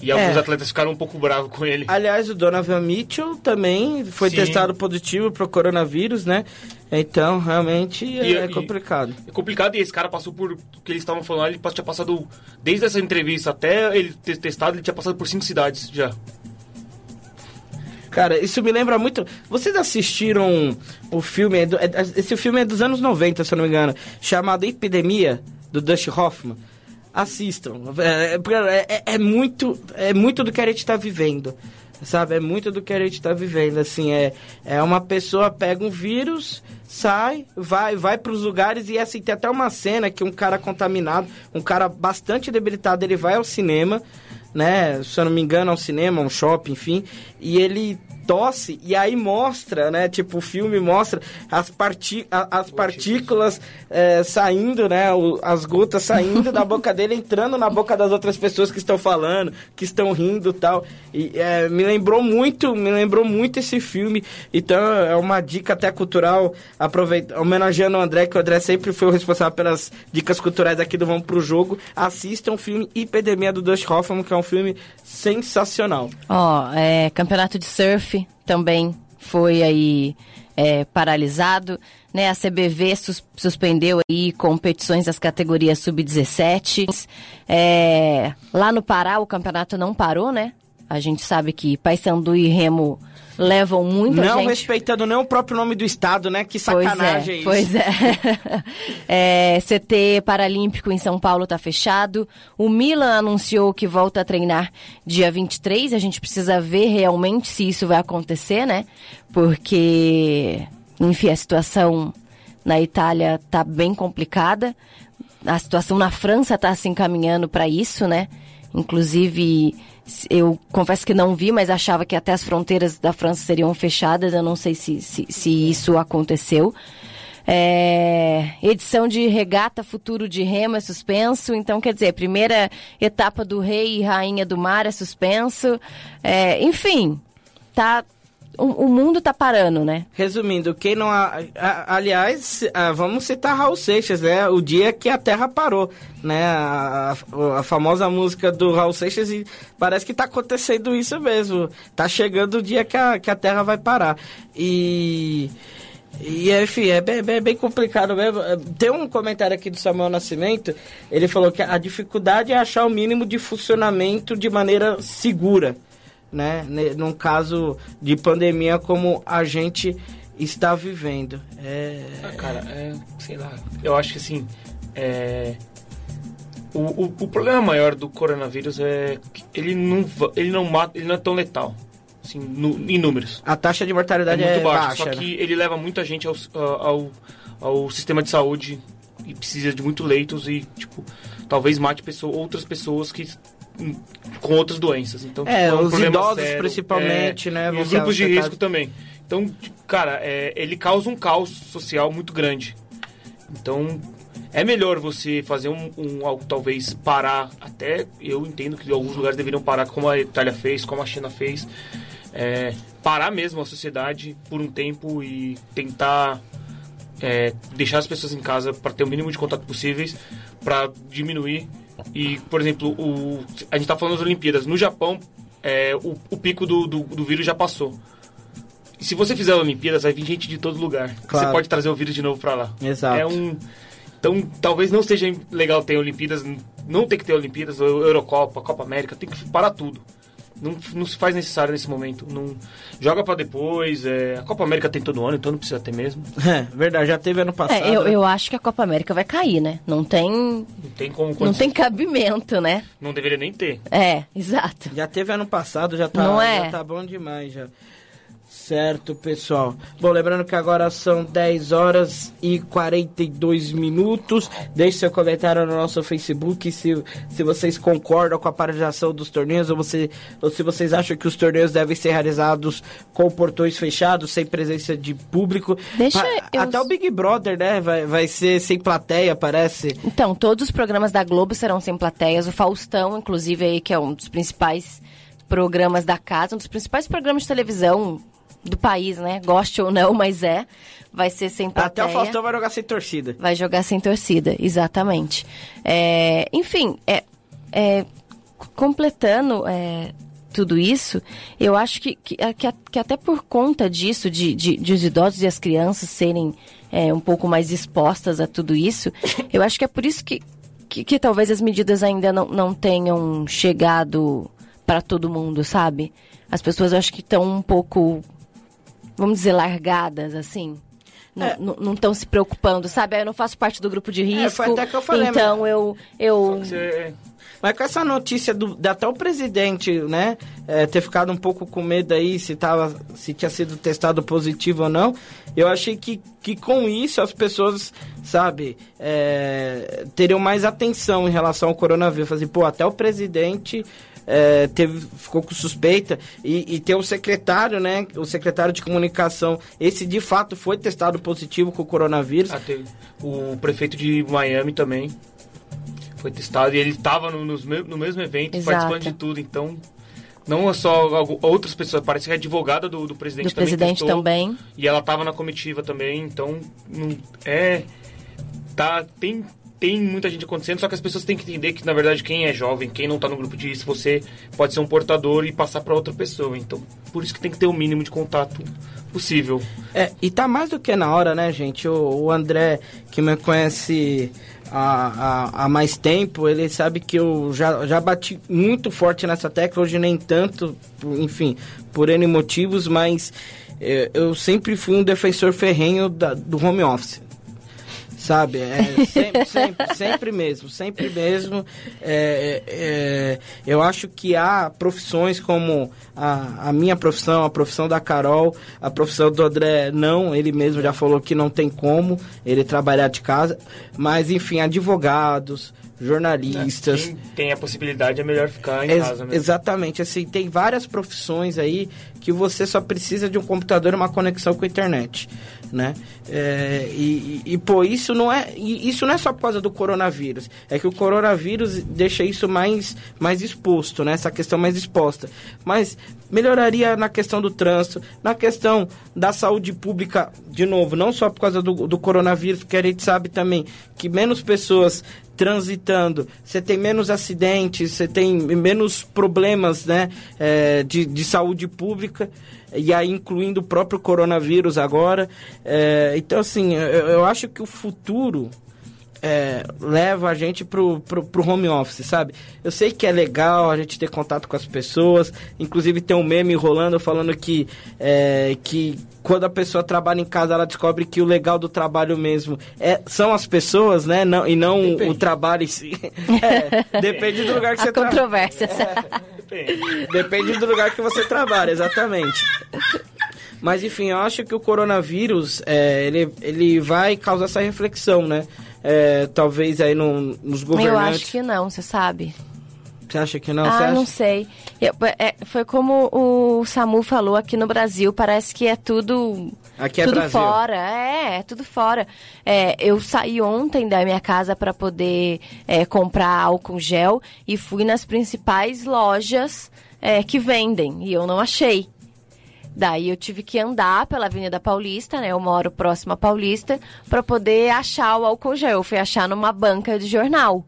e alguns É. atletas ficaram um pouco bravos com ele Aliás, o Donovan Mitchell também foi Sim. testado positivo para o coronavírus, né? Então, realmente E- é e- complicado. É complicado e esse cara passou por. O que eles estavam falando, ele tinha passado. Desde essa entrevista até ele ter testado, ele tinha passado por cinco cidades já. Cara, isso me lembra muito. Vocês assistiram o filme? é é- Esse filme é dos anos 90, se eu não me engano. Chamado Epidemia, do Dustin Hoffman. Assistam. É, é- é- é muito, é muito do que a gente está vivendo. Sabe? É muito do que a gente está vivendo. Assim, é, é uma pessoa pega um vírus, sai, vai, vai para os lugares e assim, tem até uma cena que um cara contaminado, um cara bastante debilitado, ele vai ao cinema né? Se eu não me engano, é um cinema, um shopping, enfim. E ele tosse e aí mostra, né? Tipo, o filme mostra as, parti as partículas é, saindo, né? o- as gotas saindo da boca dele, entrando na boca das outras pessoas que estão falando, que estão rindo tal. E é, me lembrou muito, me lembrou muito esse filme. Então é uma dica até cultural, homenageando o André, que o André sempre foi o responsável pelas dicas culturais aqui do Vamos Pro Jogo. Assistam o filme Epidemia do Dust Hoffman, que é um filme sensacional. Ó, é, campeonato de surf também foi aí é, paralisado, né? A CBV sus- suspendeu aí competições das categorias sub-17. É, lá no Pará o campeonato não parou, né? A gente sabe que Paysandu e Remo levam muita não gente. respeitando nem o próprio nome do estado, né? Que sacanagem pois é, isso. Pois é. É, CT Paralímpico em São Paulo está fechado. O Milan anunciou que volta a treinar dia 23. A gente precisa ver realmente se isso vai acontecer, né? Porque, enfim, a situação na Itália tá bem complicada. A situação na França está se encaminhando para isso, né? Inclusive, eu confesso que não vi, mas achava que até as fronteiras da França seriam fechadas. Eu não sei se, se, se isso aconteceu. É, edição de regata Futuro de Remo é suspenso. Então, quer dizer, primeira etapa do Rei e Rainha do Mar é suspenso. É, enfim, tá. O, o mundo tá parando, né? Resumindo, quem não. a- a- aliás, ah, vamos citar Raul Seixas, né? O dia que a Terra parou, né? A, a- a famosa música do Raul Seixas e parece que tá acontecendo isso mesmo. Tá chegando o dia que a, que a Terra vai parar. E. E enfim, é bem, bem, complicado mesmo. Tem um comentário aqui do Samuel Nascimento, ele falou que a dificuldade é achar o mínimo de funcionamento de maneira segura, né? Num caso de pandemia como a gente está vivendo. É... Ah, cara, é, sei lá. Eu acho que assim. É, o, o, o problema maior do coronavírus é que ele não, ele não mata, ele não é tão letal. Assim, no- em números. A taxa de É mortalidade é, muito baixo. baixa. só né? que ele leva muita gente ao, ao, ao sistema de saúde e precisa de muito leitos e, tipo, talvez mate pessoa, outras pessoas que com outras doenças. Então, É, tipo, um os idosos sério. principalmente, É, né, E os grupos de afetados. risco também. Então, cara, é, ele causa um caos social muito grande. Então, é melhor você fazer um, um algo, talvez parar, até eu entendo que alguns lugares deveriam parar, como a Itália fez, como a China fez, é, parar mesmo a sociedade por um tempo e tentar é, deixar as pessoas em casa para ter o mínimo de contato possíveis para diminuir e por exemplo o a gente está falando das Olimpíadas. No Japão é, o, o pico do, do, do vírus já passou. E se você fizer Olimpíadas vai vir gente de todo lugar. Claro. você pode trazer o vírus de novo para lá. Exato. é um então talvez não seja legal ter Olimpíadas não tem que ter Olimpíadas ou Eurocopa Copa América tem que parar tudo não, não se faz necessário nesse momento. Não, joga pra depois. é, a Copa América tem todo ano, então não precisa ter mesmo. É, verdade, já teve ano passado. É, eu, né? eu acho que a Copa América vai cair, né? Não tem, Não tem como. não tem cabimento, né? não deveria nem ter. É, exato. Já teve ano passado, já tá, Não é? já tá bom demais já. Certo, pessoal. Bom, lembrando que agora são 10 horas e 42 minutos. Deixe seu comentário no nosso Facebook se, se vocês concordam com a paralisação dos torneios ou, você, ou se vocês acham que os torneios devem ser realizados com portões fechados, sem presença de público. Deixa Pa- eu- Até o Big Brother, né? Vai, vai ser sem plateia, parece. Então, todos os programas da Globo serão sem plateias. O Faustão, inclusive, aí, que é um dos principais programas da casa, um dos principais programas de televisão do país, né? Goste ou não, mas é. Vai ser sem plateia. Até o Faustão vai jogar sem torcida. Vai jogar sem torcida, exatamente. É, enfim, é, é, completando é, tudo isso, eu acho que, que, que, até por conta disso, de, de, de os idosos e as crianças serem é, um pouco mais expostas a tudo isso, eu acho que é por isso que, que, que talvez as medidas ainda não, não tenham chegado para todo mundo, sabe? As pessoas eu acho que estão um pouco, vamos dizer, largadas, assim. Não É. estão se preocupando, sabe? Eu não faço parte do grupo de risco. É, até que eu falei, então eu, eu Você- Mas com essa notícia do, de até o presidente, né, é, ter ficado um pouco com medo aí se, tava, se tinha sido testado positivo ou não, eu achei que, que com isso as pessoas, sabe, é, teriam mais atenção em relação ao coronavírus. Fazer, pô, até o presidente é, teve, ficou com suspeita e, e tem o secretário, né, o secretário de comunicação, esse de fato foi testado positivo com o coronavírus. Até o prefeito de Miami também foi testado e ele estava no, no mesmo evento, Exato. participando de tudo. Então, não é só outras pessoas, parece que a advogada do, do presidente do também presidente testou, também. E ela estava na comitiva também, então não é tá tem tem muita gente acontecendo, só que as pessoas têm que entender que na verdade quem é jovem, quem não tá no grupo de risco, você pode ser um portador e passar para outra pessoa. Então, por isso que tem que ter o mínimo de contato possível. É, e tá mais do que na hora, né, gente? O, o André, que me conhece há, há, há mais tempo, ele sabe que eu já, já bati muito forte nessa tecla, hoje nem tanto, enfim, por N motivos, mas é, eu sempre fui um defensor ferrenho da- do home office. Sabe? É, sempre, sempre, sempre mesmo, sempre mesmo. É, é, é, eu acho que há profissões como a, a minha profissão, a profissão da Carol, a profissão do André, não, ele mesmo já falou que não tem como ele trabalhar de casa. Mas, enfim, advogados, jornalistas. Quem tem a possibilidade é melhor ficar em casa mesmo. Exatamente, assim, tem várias profissões aí que você só precisa de um computador e uma conexão com a internet, né? É, e, e, pô, isso não é isso não é só por causa do coronavírus, é que o coronavírus deixa isso mais mais exposto, né? Essa questão mais exposta. Mas melhoraria na questão do trânsito, na questão da saúde pública, de novo, não só por causa do, do coronavírus, porque a gente sabe também que menos pessoas transitando, você tem menos acidentes, você tem menos problemas né, é, de, de saúde pública, e aí incluindo o próprio coronavírus agora. É, então, assim, eu, eu acho que o futuro é, leva a gente pro, pro, pro home office, sabe? Eu sei que é legal a gente ter contato com as pessoas, inclusive tem um meme rolando falando que, é, que quando a pessoa trabalha em casa, ela descobre que o legal do trabalho mesmo é, são as pessoas, né? Não, e não Depende. o trabalho em si. É, depende do lugar que Há você trabalha. controvérsias. Depende. Depende do lugar que você trabalha, exatamente. Mas enfim, eu acho que o coronavírus, é, ele, ele vai causar essa reflexão, né? É, talvez aí no, nos Eu governantes. acho que não, você sabe. Você acha que não? Ah, não sei. Eu- é, foi como o Samu falou aqui no Brasil, parece que é tudo Aqui é tudo Brasil. fora, é, é tudo fora. É, eu saí ontem da minha casa para poder é, comprar álcool gel e fui nas principais lojas é, que vendem e eu não achei. Daí eu tive que andar pela Avenida Paulista, né? Eu moro próximo à Paulista, para poder achar o álcool gel. Eu fui achar numa banca de jornal.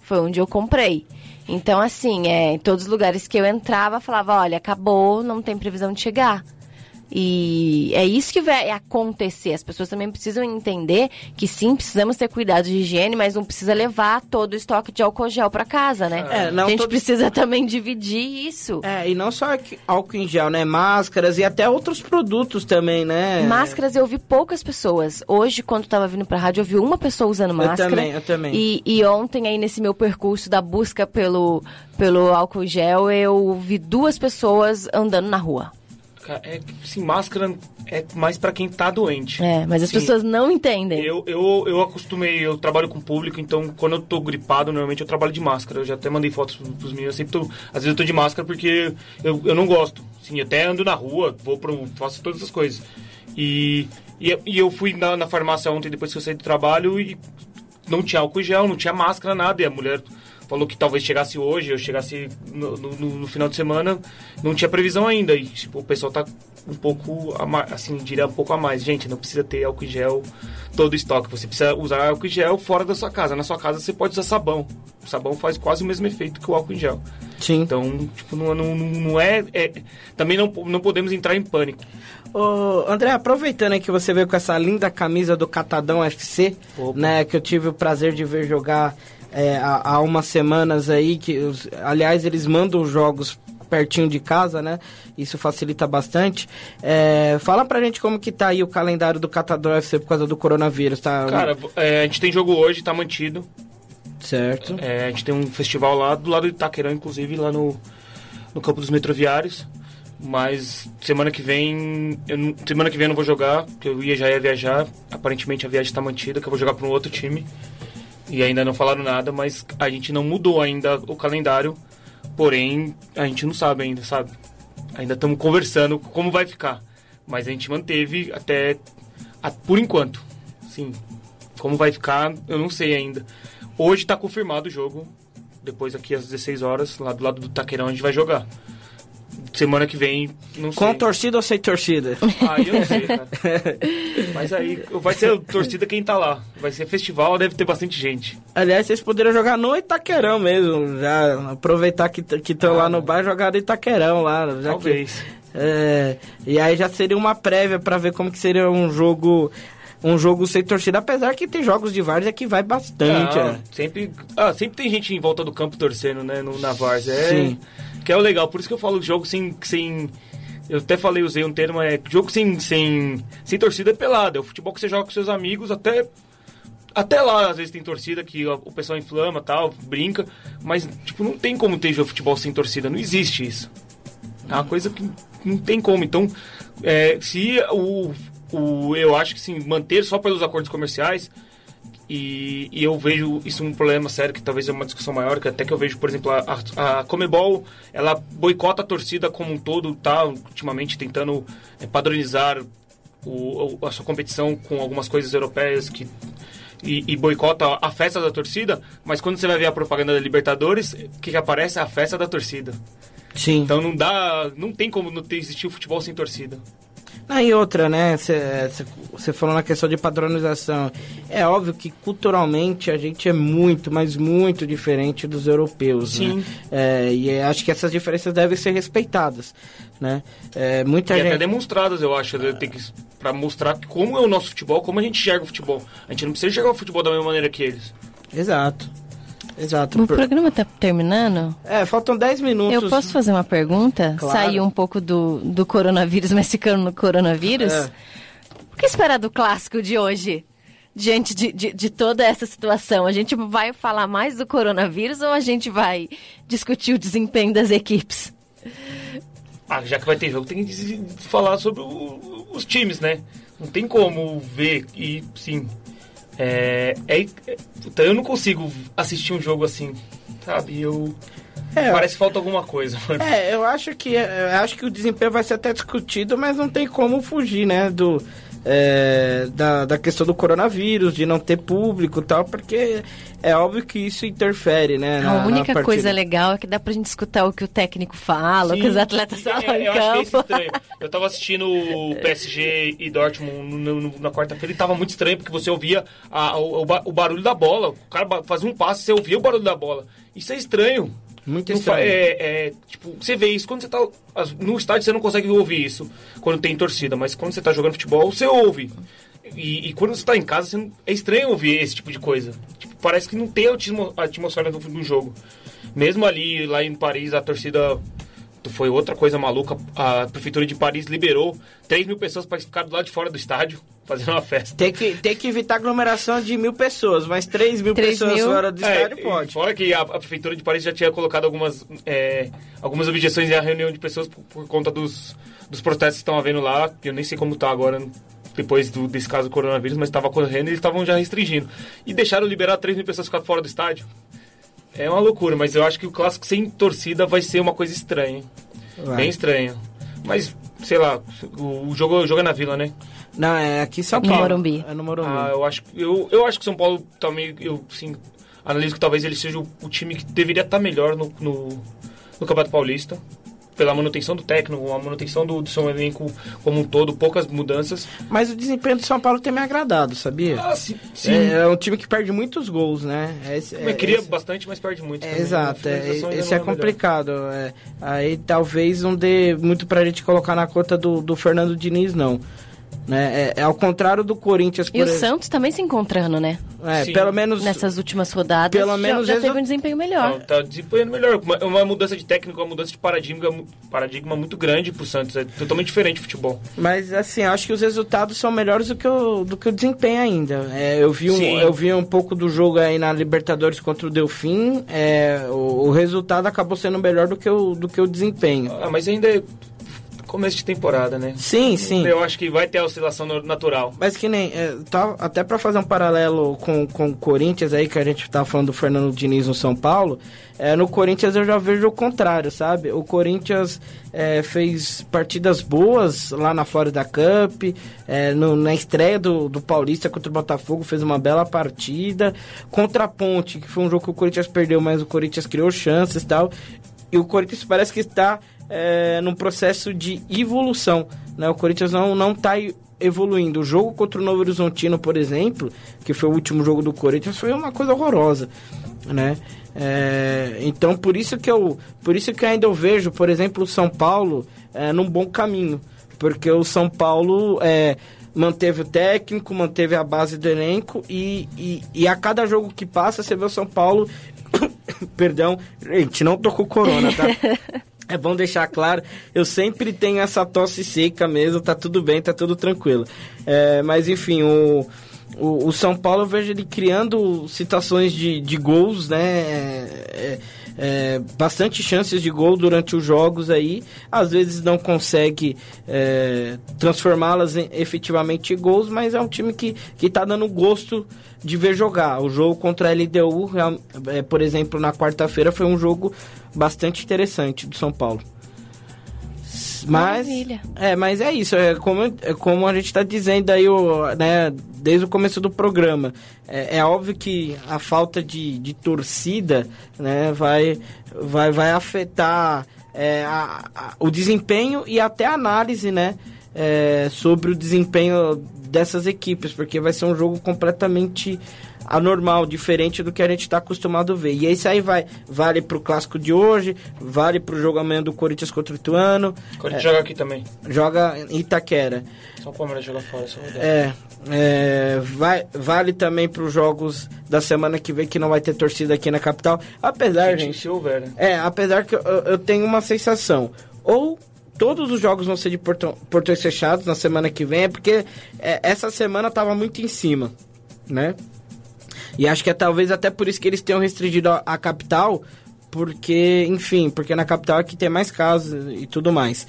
Foi onde eu comprei. Então, assim, é, em todos os lugares que eu entrava, falava, olha, acabou, não tem previsão de chegar. E é isso que vai acontecer. As pessoas também precisam entender que sim, precisamos ter cuidado de higiene, mas não precisa levar todo o estoque de álcool gel para casa, né? É, não a gente todos- precisa também dividir isso. É, e não só álcool em gel, né? Máscaras e até outros produtos também, né? Máscaras eu vi poucas pessoas. Hoje, quando eu tava vindo pra rádio, eu vi uma pessoa usando máscara. também, eu também. E, e ontem, aí, nesse meu percurso da busca pelo, pelo álcool gel, eu vi duas pessoas andando na rua. É, máscara é mais pra quem tá doente. É, mas as Sim. pessoas não entendem. Eu, eu, eu acostumei, eu trabalho com público, então quando eu tô gripado, normalmente eu trabalho de máscara. Eu já até mandei fotos pros meninos, eu sempre tô, às vezes eu tô de máscara porque eu, eu não gosto. Sim, até ando na rua, vou pro, faço todas essas coisas. E, e, e eu fui na, na farmácia ontem, depois que eu saí do trabalho, e não tinha álcool gel, não tinha máscara, nada. E a mulher falou que talvez chegasse hoje, eu chegasse no, no, no- final de semana, não tinha previsão ainda. E tipo, o pessoal tá um pouco, assim, diria um pouco a mais. Gente, não precisa ter álcool em gel todo estoque. Você precisa usar álcool em gel fora da sua casa. Na sua casa você pode usar sabão. O sabão faz quase o mesmo efeito que o álcool em gel. Sim. Então, tipo, não, não, não é, é- Também não, não podemos entrar em pânico. Ô, André, aproveitando aí que você veio com essa linda camisa do Catadão FC, Opa. né, que eu tive o prazer de ver jogar é, há, há umas semanas aí, que os- aliás eles mandam os jogos pertinho de casa, né? Isso facilita bastante. É, fala pra gente como que tá aí o calendário do Catadão FC por causa do coronavírus, tá? Cara, é, a gente tem jogo hoje, tá mantido. certo. É, a gente tem um festival lá do lado de Itaquerão, inclusive, lá no, no campo dos metroviários. Mas semana que vem. Eu, semana que vem eu não vou jogar, porque eu ia, já ia viajar. Aparentemente a viagem está mantida, que eu vou jogar para um outro time. E ainda não falaram nada, mas a gente não mudou ainda o calendário. Porém, a gente não sabe ainda, sabe? Ainda estamos conversando como vai ficar. Mas a gente manteve até. a- por enquanto. Sim. Como vai ficar, eu não sei ainda. Hoje está confirmado o jogo. Depois aqui às 16 horas, lá do lado do Taqueirão, a gente vai jogar. Semana que vem, não sei. Com torcida ou sem torcida? Aí eu não sei, cara. Mas aí vai ser torcida quem tá lá. Vai ser festival, deve ter bastante gente. Aliás, vocês poderiam jogar no Itaquerão mesmo, já aproveitar que estão lá no bar e jogar no Itaquerão lá. Já que- Talvez. É, e aí já seria uma prévia pra ver como que seria um jogo um jogo sem torcida, apesar que tem jogos de várzea que vai bastante. Ah, é. sempre, ah, sempre tem gente em volta do campo torcendo, né? No, na Várzea. É, Sim. Que é o legal. Por isso que eu falo jogo sem. sem eu até falei, usei um termo, é jogo sem, sem, sem torcida é pelado. É o futebol que você joga com seus amigos até. Até lá, às vezes tem torcida que o pessoal inflama tal, brinca, mas tipo, não tem como ter jogo futebol sem torcida, não existe isso. É uma coisa que não tem como. Então, é, se o, o. Eu acho que sim, manter só pelos acordos comerciais, e, e eu vejo isso um problema sério, que talvez é uma discussão maior, que até que eu vejo, por exemplo, a, a, Comebol, ela boicota a torcida como um todo, tá ultimamente tentando é, padronizar o- a sua competição com algumas coisas europeias que e, e boicota a festa da torcida, mas quando você vai ver a propaganda da Libertadores, o que, que aparece? É a festa da torcida. Sim. Então não dá, não tem como não ter existir o futebol sem torcida. Ah, e outra, né? Você falou na questão de padronização. É óbvio que culturalmente a gente é muito, mas muito diferente dos europeus. Sim. Né? É, e é, acho que essas diferenças devem ser respeitadas. Né? É, muita E até gente. demonstradas, eu acho, né? tem que para mostrar como é o nosso futebol, como a gente enxerga o futebol. A gente não precisa enxergar o futebol da mesma maneira que eles. Exato. Exato. O Por- programa tá terminando? É, faltam 10 minutos. Eu posso fazer uma pergunta? Claro. Sair um pouco do, do coronavírus, mas ficando no coronavírus? É. O que esperar do clássico de hoje? Diante de, de, de toda essa situação, a gente vai falar mais do coronavírus ou a gente vai discutir o desempenho das equipes? Ah, já que vai ter jogo, tem que falar sobre o- os times, né? Não tem como ver e sim. É, é, é- puta, eu não consigo assistir um jogo assim, sabe? Eu É, parece que falta alguma coisa. mano. É, eu acho que eu acho que o desempenho vai ser até discutido, mas não tem como fugir, né, do é, da, da questão do coronavírus, de não ter público e tal, porque é óbvio que isso interfere, né? na- a na única partida. coisa legal é que dá pra gente escutar o que o técnico fala, o que os atletas É, falam em eu acho que é isso campo. estranho. Eu tava assistindo o PSG e Dortmund no- no- na quarta-feira e tava muito estranho, porque você ouvia a- o, o ba- o barulho da bola. O cara fazia um passe, você ouvia o barulho da bola. Isso é estranho. Muito Não estranho. É, é, tipo, você vê isso quando você tá. No estádio você não consegue ouvir isso quando tem torcida, mas quando você tá jogando futebol, você ouve. E, e quando você tá em casa, não- é estranho ouvir esse tipo de coisa. Tipo, parece que não tem a atmosfera do, do jogo. Mesmo ali, lá em Paris, a torcida foi outra coisa maluca. A prefeitura de Paris liberou 3 mil pessoas para ficar do lado de fora do estádio. Fazendo uma festa. Tem que, tem que evitar aglomeração de mil pessoas, mas 3 mil 3 pessoas mil? fora do estádio É, pode. e Fora que a, a prefeitura de Paris já tinha colocado algumas, é, algumas objeções à reunião de pessoas por, por conta dos, dos protestos que estão havendo lá, que eu nem sei como tá agora depois do, desse caso do coronavírus, mas estava correndo e eles estavam já restringindo. E deixaram liberar 3 mil pessoas ficar fora do estádio. É uma loucura, mas eu acho que o clássico sem torcida vai ser uma coisa estranha. Vai. Bem estranha. Mas, sei lá, o, o jogo, o jogo é na Vila, né? Não, é aqui em São No Paulo. Morumbi. É no Morumbi. Ah, eu acho, eu, eu acho que o São Paulo também, eu sim, analiso que talvez ele seja o, o time que deveria estar melhor no, no, no Campeonato Paulista. Pela manutenção do técnico, a manutenção do, do seu elenco como um todo, poucas mudanças. Mas o desempenho do São Paulo tem me agradado, sabia? Ah, sim. sim. É, é um time que perde muitos gols, né? Esse, Mas queria esse- besse mais, perde muito. é, também. exato, é, esse é complicado. é. aí talvez não dê muito pra gente colocar na conta do, do Fernando Diniz, não. Né? É, é ao contrário do Corinthians, por E o exemplo. Santos também se encontrando, né? É, Sim. pelo menos. Nessas últimas rodadas. Pelo já- menos já, teve um desempenho melhor. Tá, tá desempenhando melhor. Uma, uma mudança de técnico, uma mudança de paradigma, paradigma muito grande pro Santos. É totalmente diferente o futebol. Mas assim, acho que os resultados são melhores do que o, do que o desempenho ainda. É, eu, vi um, Sim. eu vi um pouco do jogo aí na Libertadores contra o Delfim. é, o, o resultado acabou sendo melhor do que o, do que o desempenho. Ah, mas ainda é começo de temporada, né? Sim, sim. Eu acho que vai ter a oscilação natural. Mas que nem, é, tá, até pra fazer um paralelo com, com o Corinthians aí, que a gente tá falando do Fernando Diniz no São Paulo, é, no Corinthians eu já vejo o contrário, sabe? O Corinthians é, fez partidas boas lá na Florida Cup, é, no- na estreia do, do Paulista contra o Botafogo, fez uma bela partida. Contra a Ponte, que foi um jogo que o Corinthians perdeu, mas o Corinthians criou chances e tal. E o Corinthians parece que está é, num processo de evolução. Né? O Corinthians não, não tá e- evoluindo. O jogo contra o Novo Horizontino, por exemplo, que foi o último jogo do Corinthians, foi uma coisa horrorosa. Né? É, então por isso que eu por isso que ainda eu vejo, por exemplo, o São Paulo é, num bom caminho. Porque o São Paulo é, manteve o técnico, manteve a base do elenco e, e, e a cada jogo que passa você vê o São Paulo. Perdão, gente, não tô com corona, tá? É bom deixar claro, eu sempre tenho essa tosse seca mesmo, tá tudo bem, tá tudo tranquilo. É, mas enfim, o, o, o São Paulo eu vejo ele criando situações de, de gols, né? É, é, bastante chances de gol durante os jogos aí. Às vezes não consegue é, transformá-las efetivamente em gols, mas é um time que, que tá dando gosto de ver jogar. O jogo contra a LDU, é, por exemplo, na quarta-feira, foi um jogo bastante interessante do São Paulo. Mas Maravilha. é, mas é isso, é como, é como a gente está dizendo aí, o, né, desde o começo do programa. É, é óbvio que a falta de, de torcida né, vai, vai, vai afetar é, a- a- o desempenho e até a análise né, é, sobre o desempenho dessas equipes, porque vai ser um jogo completamente anormal, diferente do que a gente está acostumado a ver. E isso aí vai, vale pro clássico de hoje, vale pro jogo amanhã do Corinthians contra o Ituano, O Corinthians joga aqui também. joga em Itaquera. Só o Palmeiras joga fora. Só. É, é, vai, vale também para os jogos da semana que vem que não vai ter torcida aqui na capital. Apesar, Gente, gente, se houver, né? é, apesar que eu, eu tenho uma sensação. Ou todos os jogos vão ser de portão, portões fechados na semana que vem, é porque é, essa semana tava muito em cima, né? E acho que é talvez até por isso que eles tenham restringido a, a capital, porque, enfim, porque na capital aqui tem mais casos e tudo mais.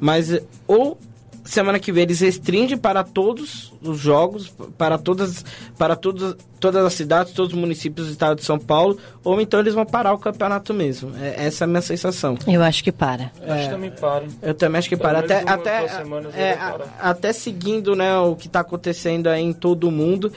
Mas ou semana que vem eles restringem para todos os jogos, para todas, para todas, todas as cidades, todos os municípios do estado de São Paulo, ou então eles vão parar o campeonato mesmo. É, essa é a minha sensação. Eu acho que para. Acho que também para. Eu também acho que para. Até, uma, até, é, ele vai parar. a- até seguindo né, o que está acontecendo aí em todo o mundo,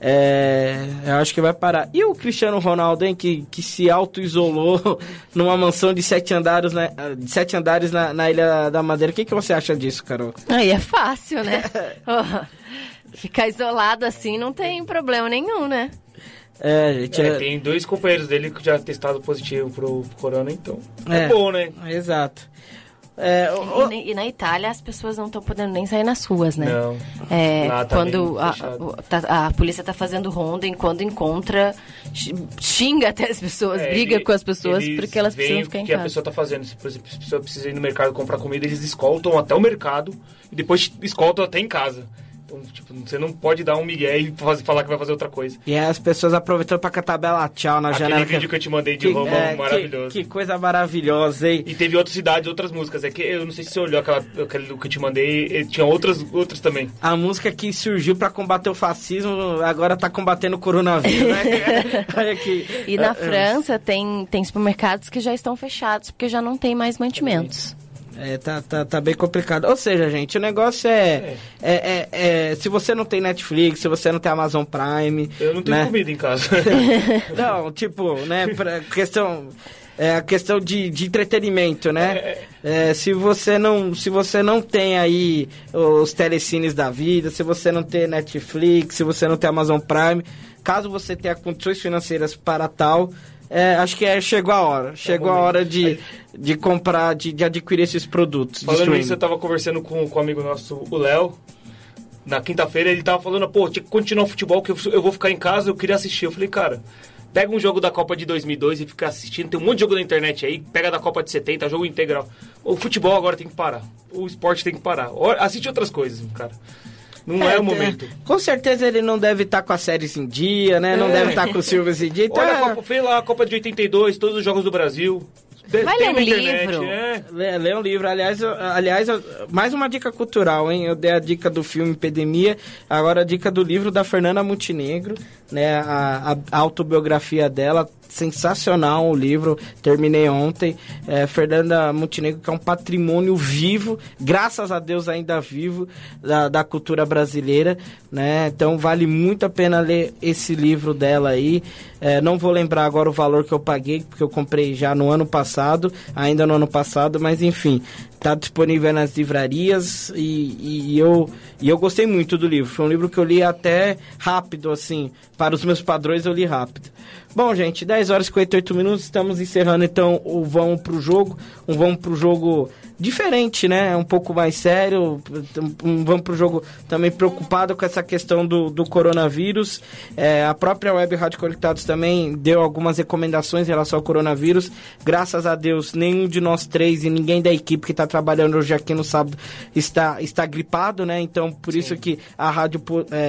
é, eu acho que vai parar. E o Cristiano Ronaldo, hein, que, que se auto-isolou numa mansão de sete andares, né, de sete andares na, na Ilha da Madeira. O que, que você acha disso, Carol? Aí é fácil, né? Ficar isolado assim não tem problema nenhum, né? É, gente, É, é- tem dois companheiros dele que já testaram positivo pro, pro corona, então. É. É, bom, né? Exato. É, o- E, o- na- e na Itália as pessoas não estão podendo nem sair nas ruas, né? Não. É, Lá tá quando a, o- tá- a polícia tá fazendo ronda e quando encontra, xi- xinga até as pessoas, É, briga ele- com as pessoas porque elas precisam ficar o em que a casa. pessoa tá fazendo. Se, por exemplo, se a pessoa precisa ir no mercado comprar comida, eles escoltam até o mercado e depois escoltam até em casa. Tipo, você não pode dar um migué e fazer, falar que vai fazer outra coisa. E aí as pessoas aproveitando pra cantar Bela Tchau na Aquele janela. vídeo que eu te mandei de que, Roma, é, maravilhoso. Que, que coisa maravilhosa, hein? E teve outras cidades, outras músicas. É que eu não sei se você olhou aquela, aquele que eu te mandei, e tinha outras, outras também. A música que surgiu pra combater o fascismo agora tá combatendo o coronavírus, né? Olha aqui. E na É, é, França tem, tem supermercados que já estão fechados porque já não tem mais mantimentos. É, tá, tá, tá bem complicado. Ou seja, gente, o negócio é, é, é, é, Se você não tem Netflix, se você não tem Amazon Prime. Eu não tenho né? comida em casa. Não, tipo, né, pra questão é a questão de, de entretenimento, né? É, se você não se você não tem aí os telecines da vida, se você não tem Netflix, se você não tem Amazon Prime, caso você tenha condições financeiras para tal, é, acho que é, chegou a hora. Chegou a momento. hora de, de comprar, de, de adquirir esses produtos. Falando nisso, eu tava conversando com, com um amigo nosso, o Léo. Na quinta-feira ele tava falando, pô, tinha que continuar o futebol, que eu, eu vou ficar em casa, eu queria assistir. Eu falei, cara, pega um jogo da Copa de 2002 e fica assistindo. Tem um monte de jogo na internet aí, pega da Copa de 70, jogo integral. O futebol agora tem que parar. O esporte tem que parar. Assiste outras coisas, cara. Não é, o tem- momento. Com certeza ele não deve estar com as séries em dia, né? Não É. deve estar com o Silvio em dia. Então, Olha, é- a Copa, fez lá a Copa de 82, todos os jogos do Brasil. De- Vai ler um internet, livro. é. Lê, lê um livro. Aliás, eu- aliás eu- mais uma dica cultural, hein? Eu dei a dica do filme Epidemia, agora a dica do livro da Fernanda Montenegro, né? A, a autobiografia dela, sensacional o livro, terminei ontem. É, Fernanda Montenegro, que é um patrimônio vivo, graças a Deus ainda vivo, da, da cultura brasileira, né? Então vale muito a pena ler esse livro dela aí. É, não vou lembrar agora o valor que eu paguei, porque eu comprei já no ano passado, ainda no ano passado, mas enfim, tá disponível nas livrarias e, e eu, e eu gostei muito do livro. Foi um livro que eu li até rápido, assim, para os meus padrões eu li rápido. Bom, gente, 10 horas e 58 minutos, estamos encerrando então o Vamos pro Jogo, um Vamos pro Jogo diferente, né? Um pouco mais sério, um Vamos pro Jogo também preocupado com essa questão do, do coronavírus. É, a própria Web Rádio Conectados também deu algumas recomendações em relação ao coronavírus. Graças a Deus, nenhum de nós três e ninguém da equipe que está trabalhando hoje aqui no sábado está, está gripado, né? Então, por isso que a rádio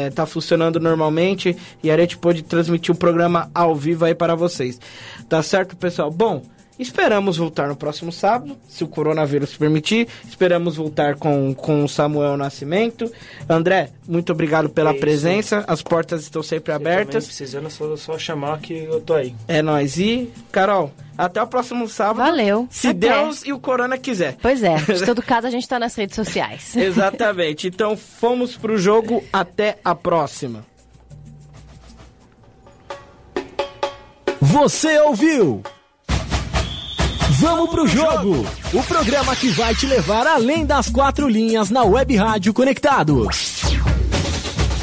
está funcionando normalmente e a gente pôde transmitir o programa ao vivo aí para vocês. Tá certo, pessoal? Bom, Esperamos voltar no próximo sábado, se o coronavírus permitir. Esperamos voltar com, com o Samuel Nascimento. André, muito obrigado pela É presença. As portas estão sempre Você abertas. Precisando, é só, só chamar que eu tô aí. É nóis. E, Carol, até o próximo sábado. Valeu. Se Até. Deus e o Corona quiser. Pois é, de todo caso a gente tá nas redes sociais. Exatamente. Então fomos pro jogo. Até a próxima. Você ouviu? Vamos pro jogo! O programa que vai te levar além das quatro linhas na Web Rádio Conectados.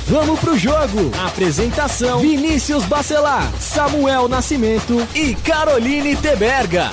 Vamos pro jogo! Apresentação: Vinícius Bacelar, Samuel Nascimento e Caroline Teberga.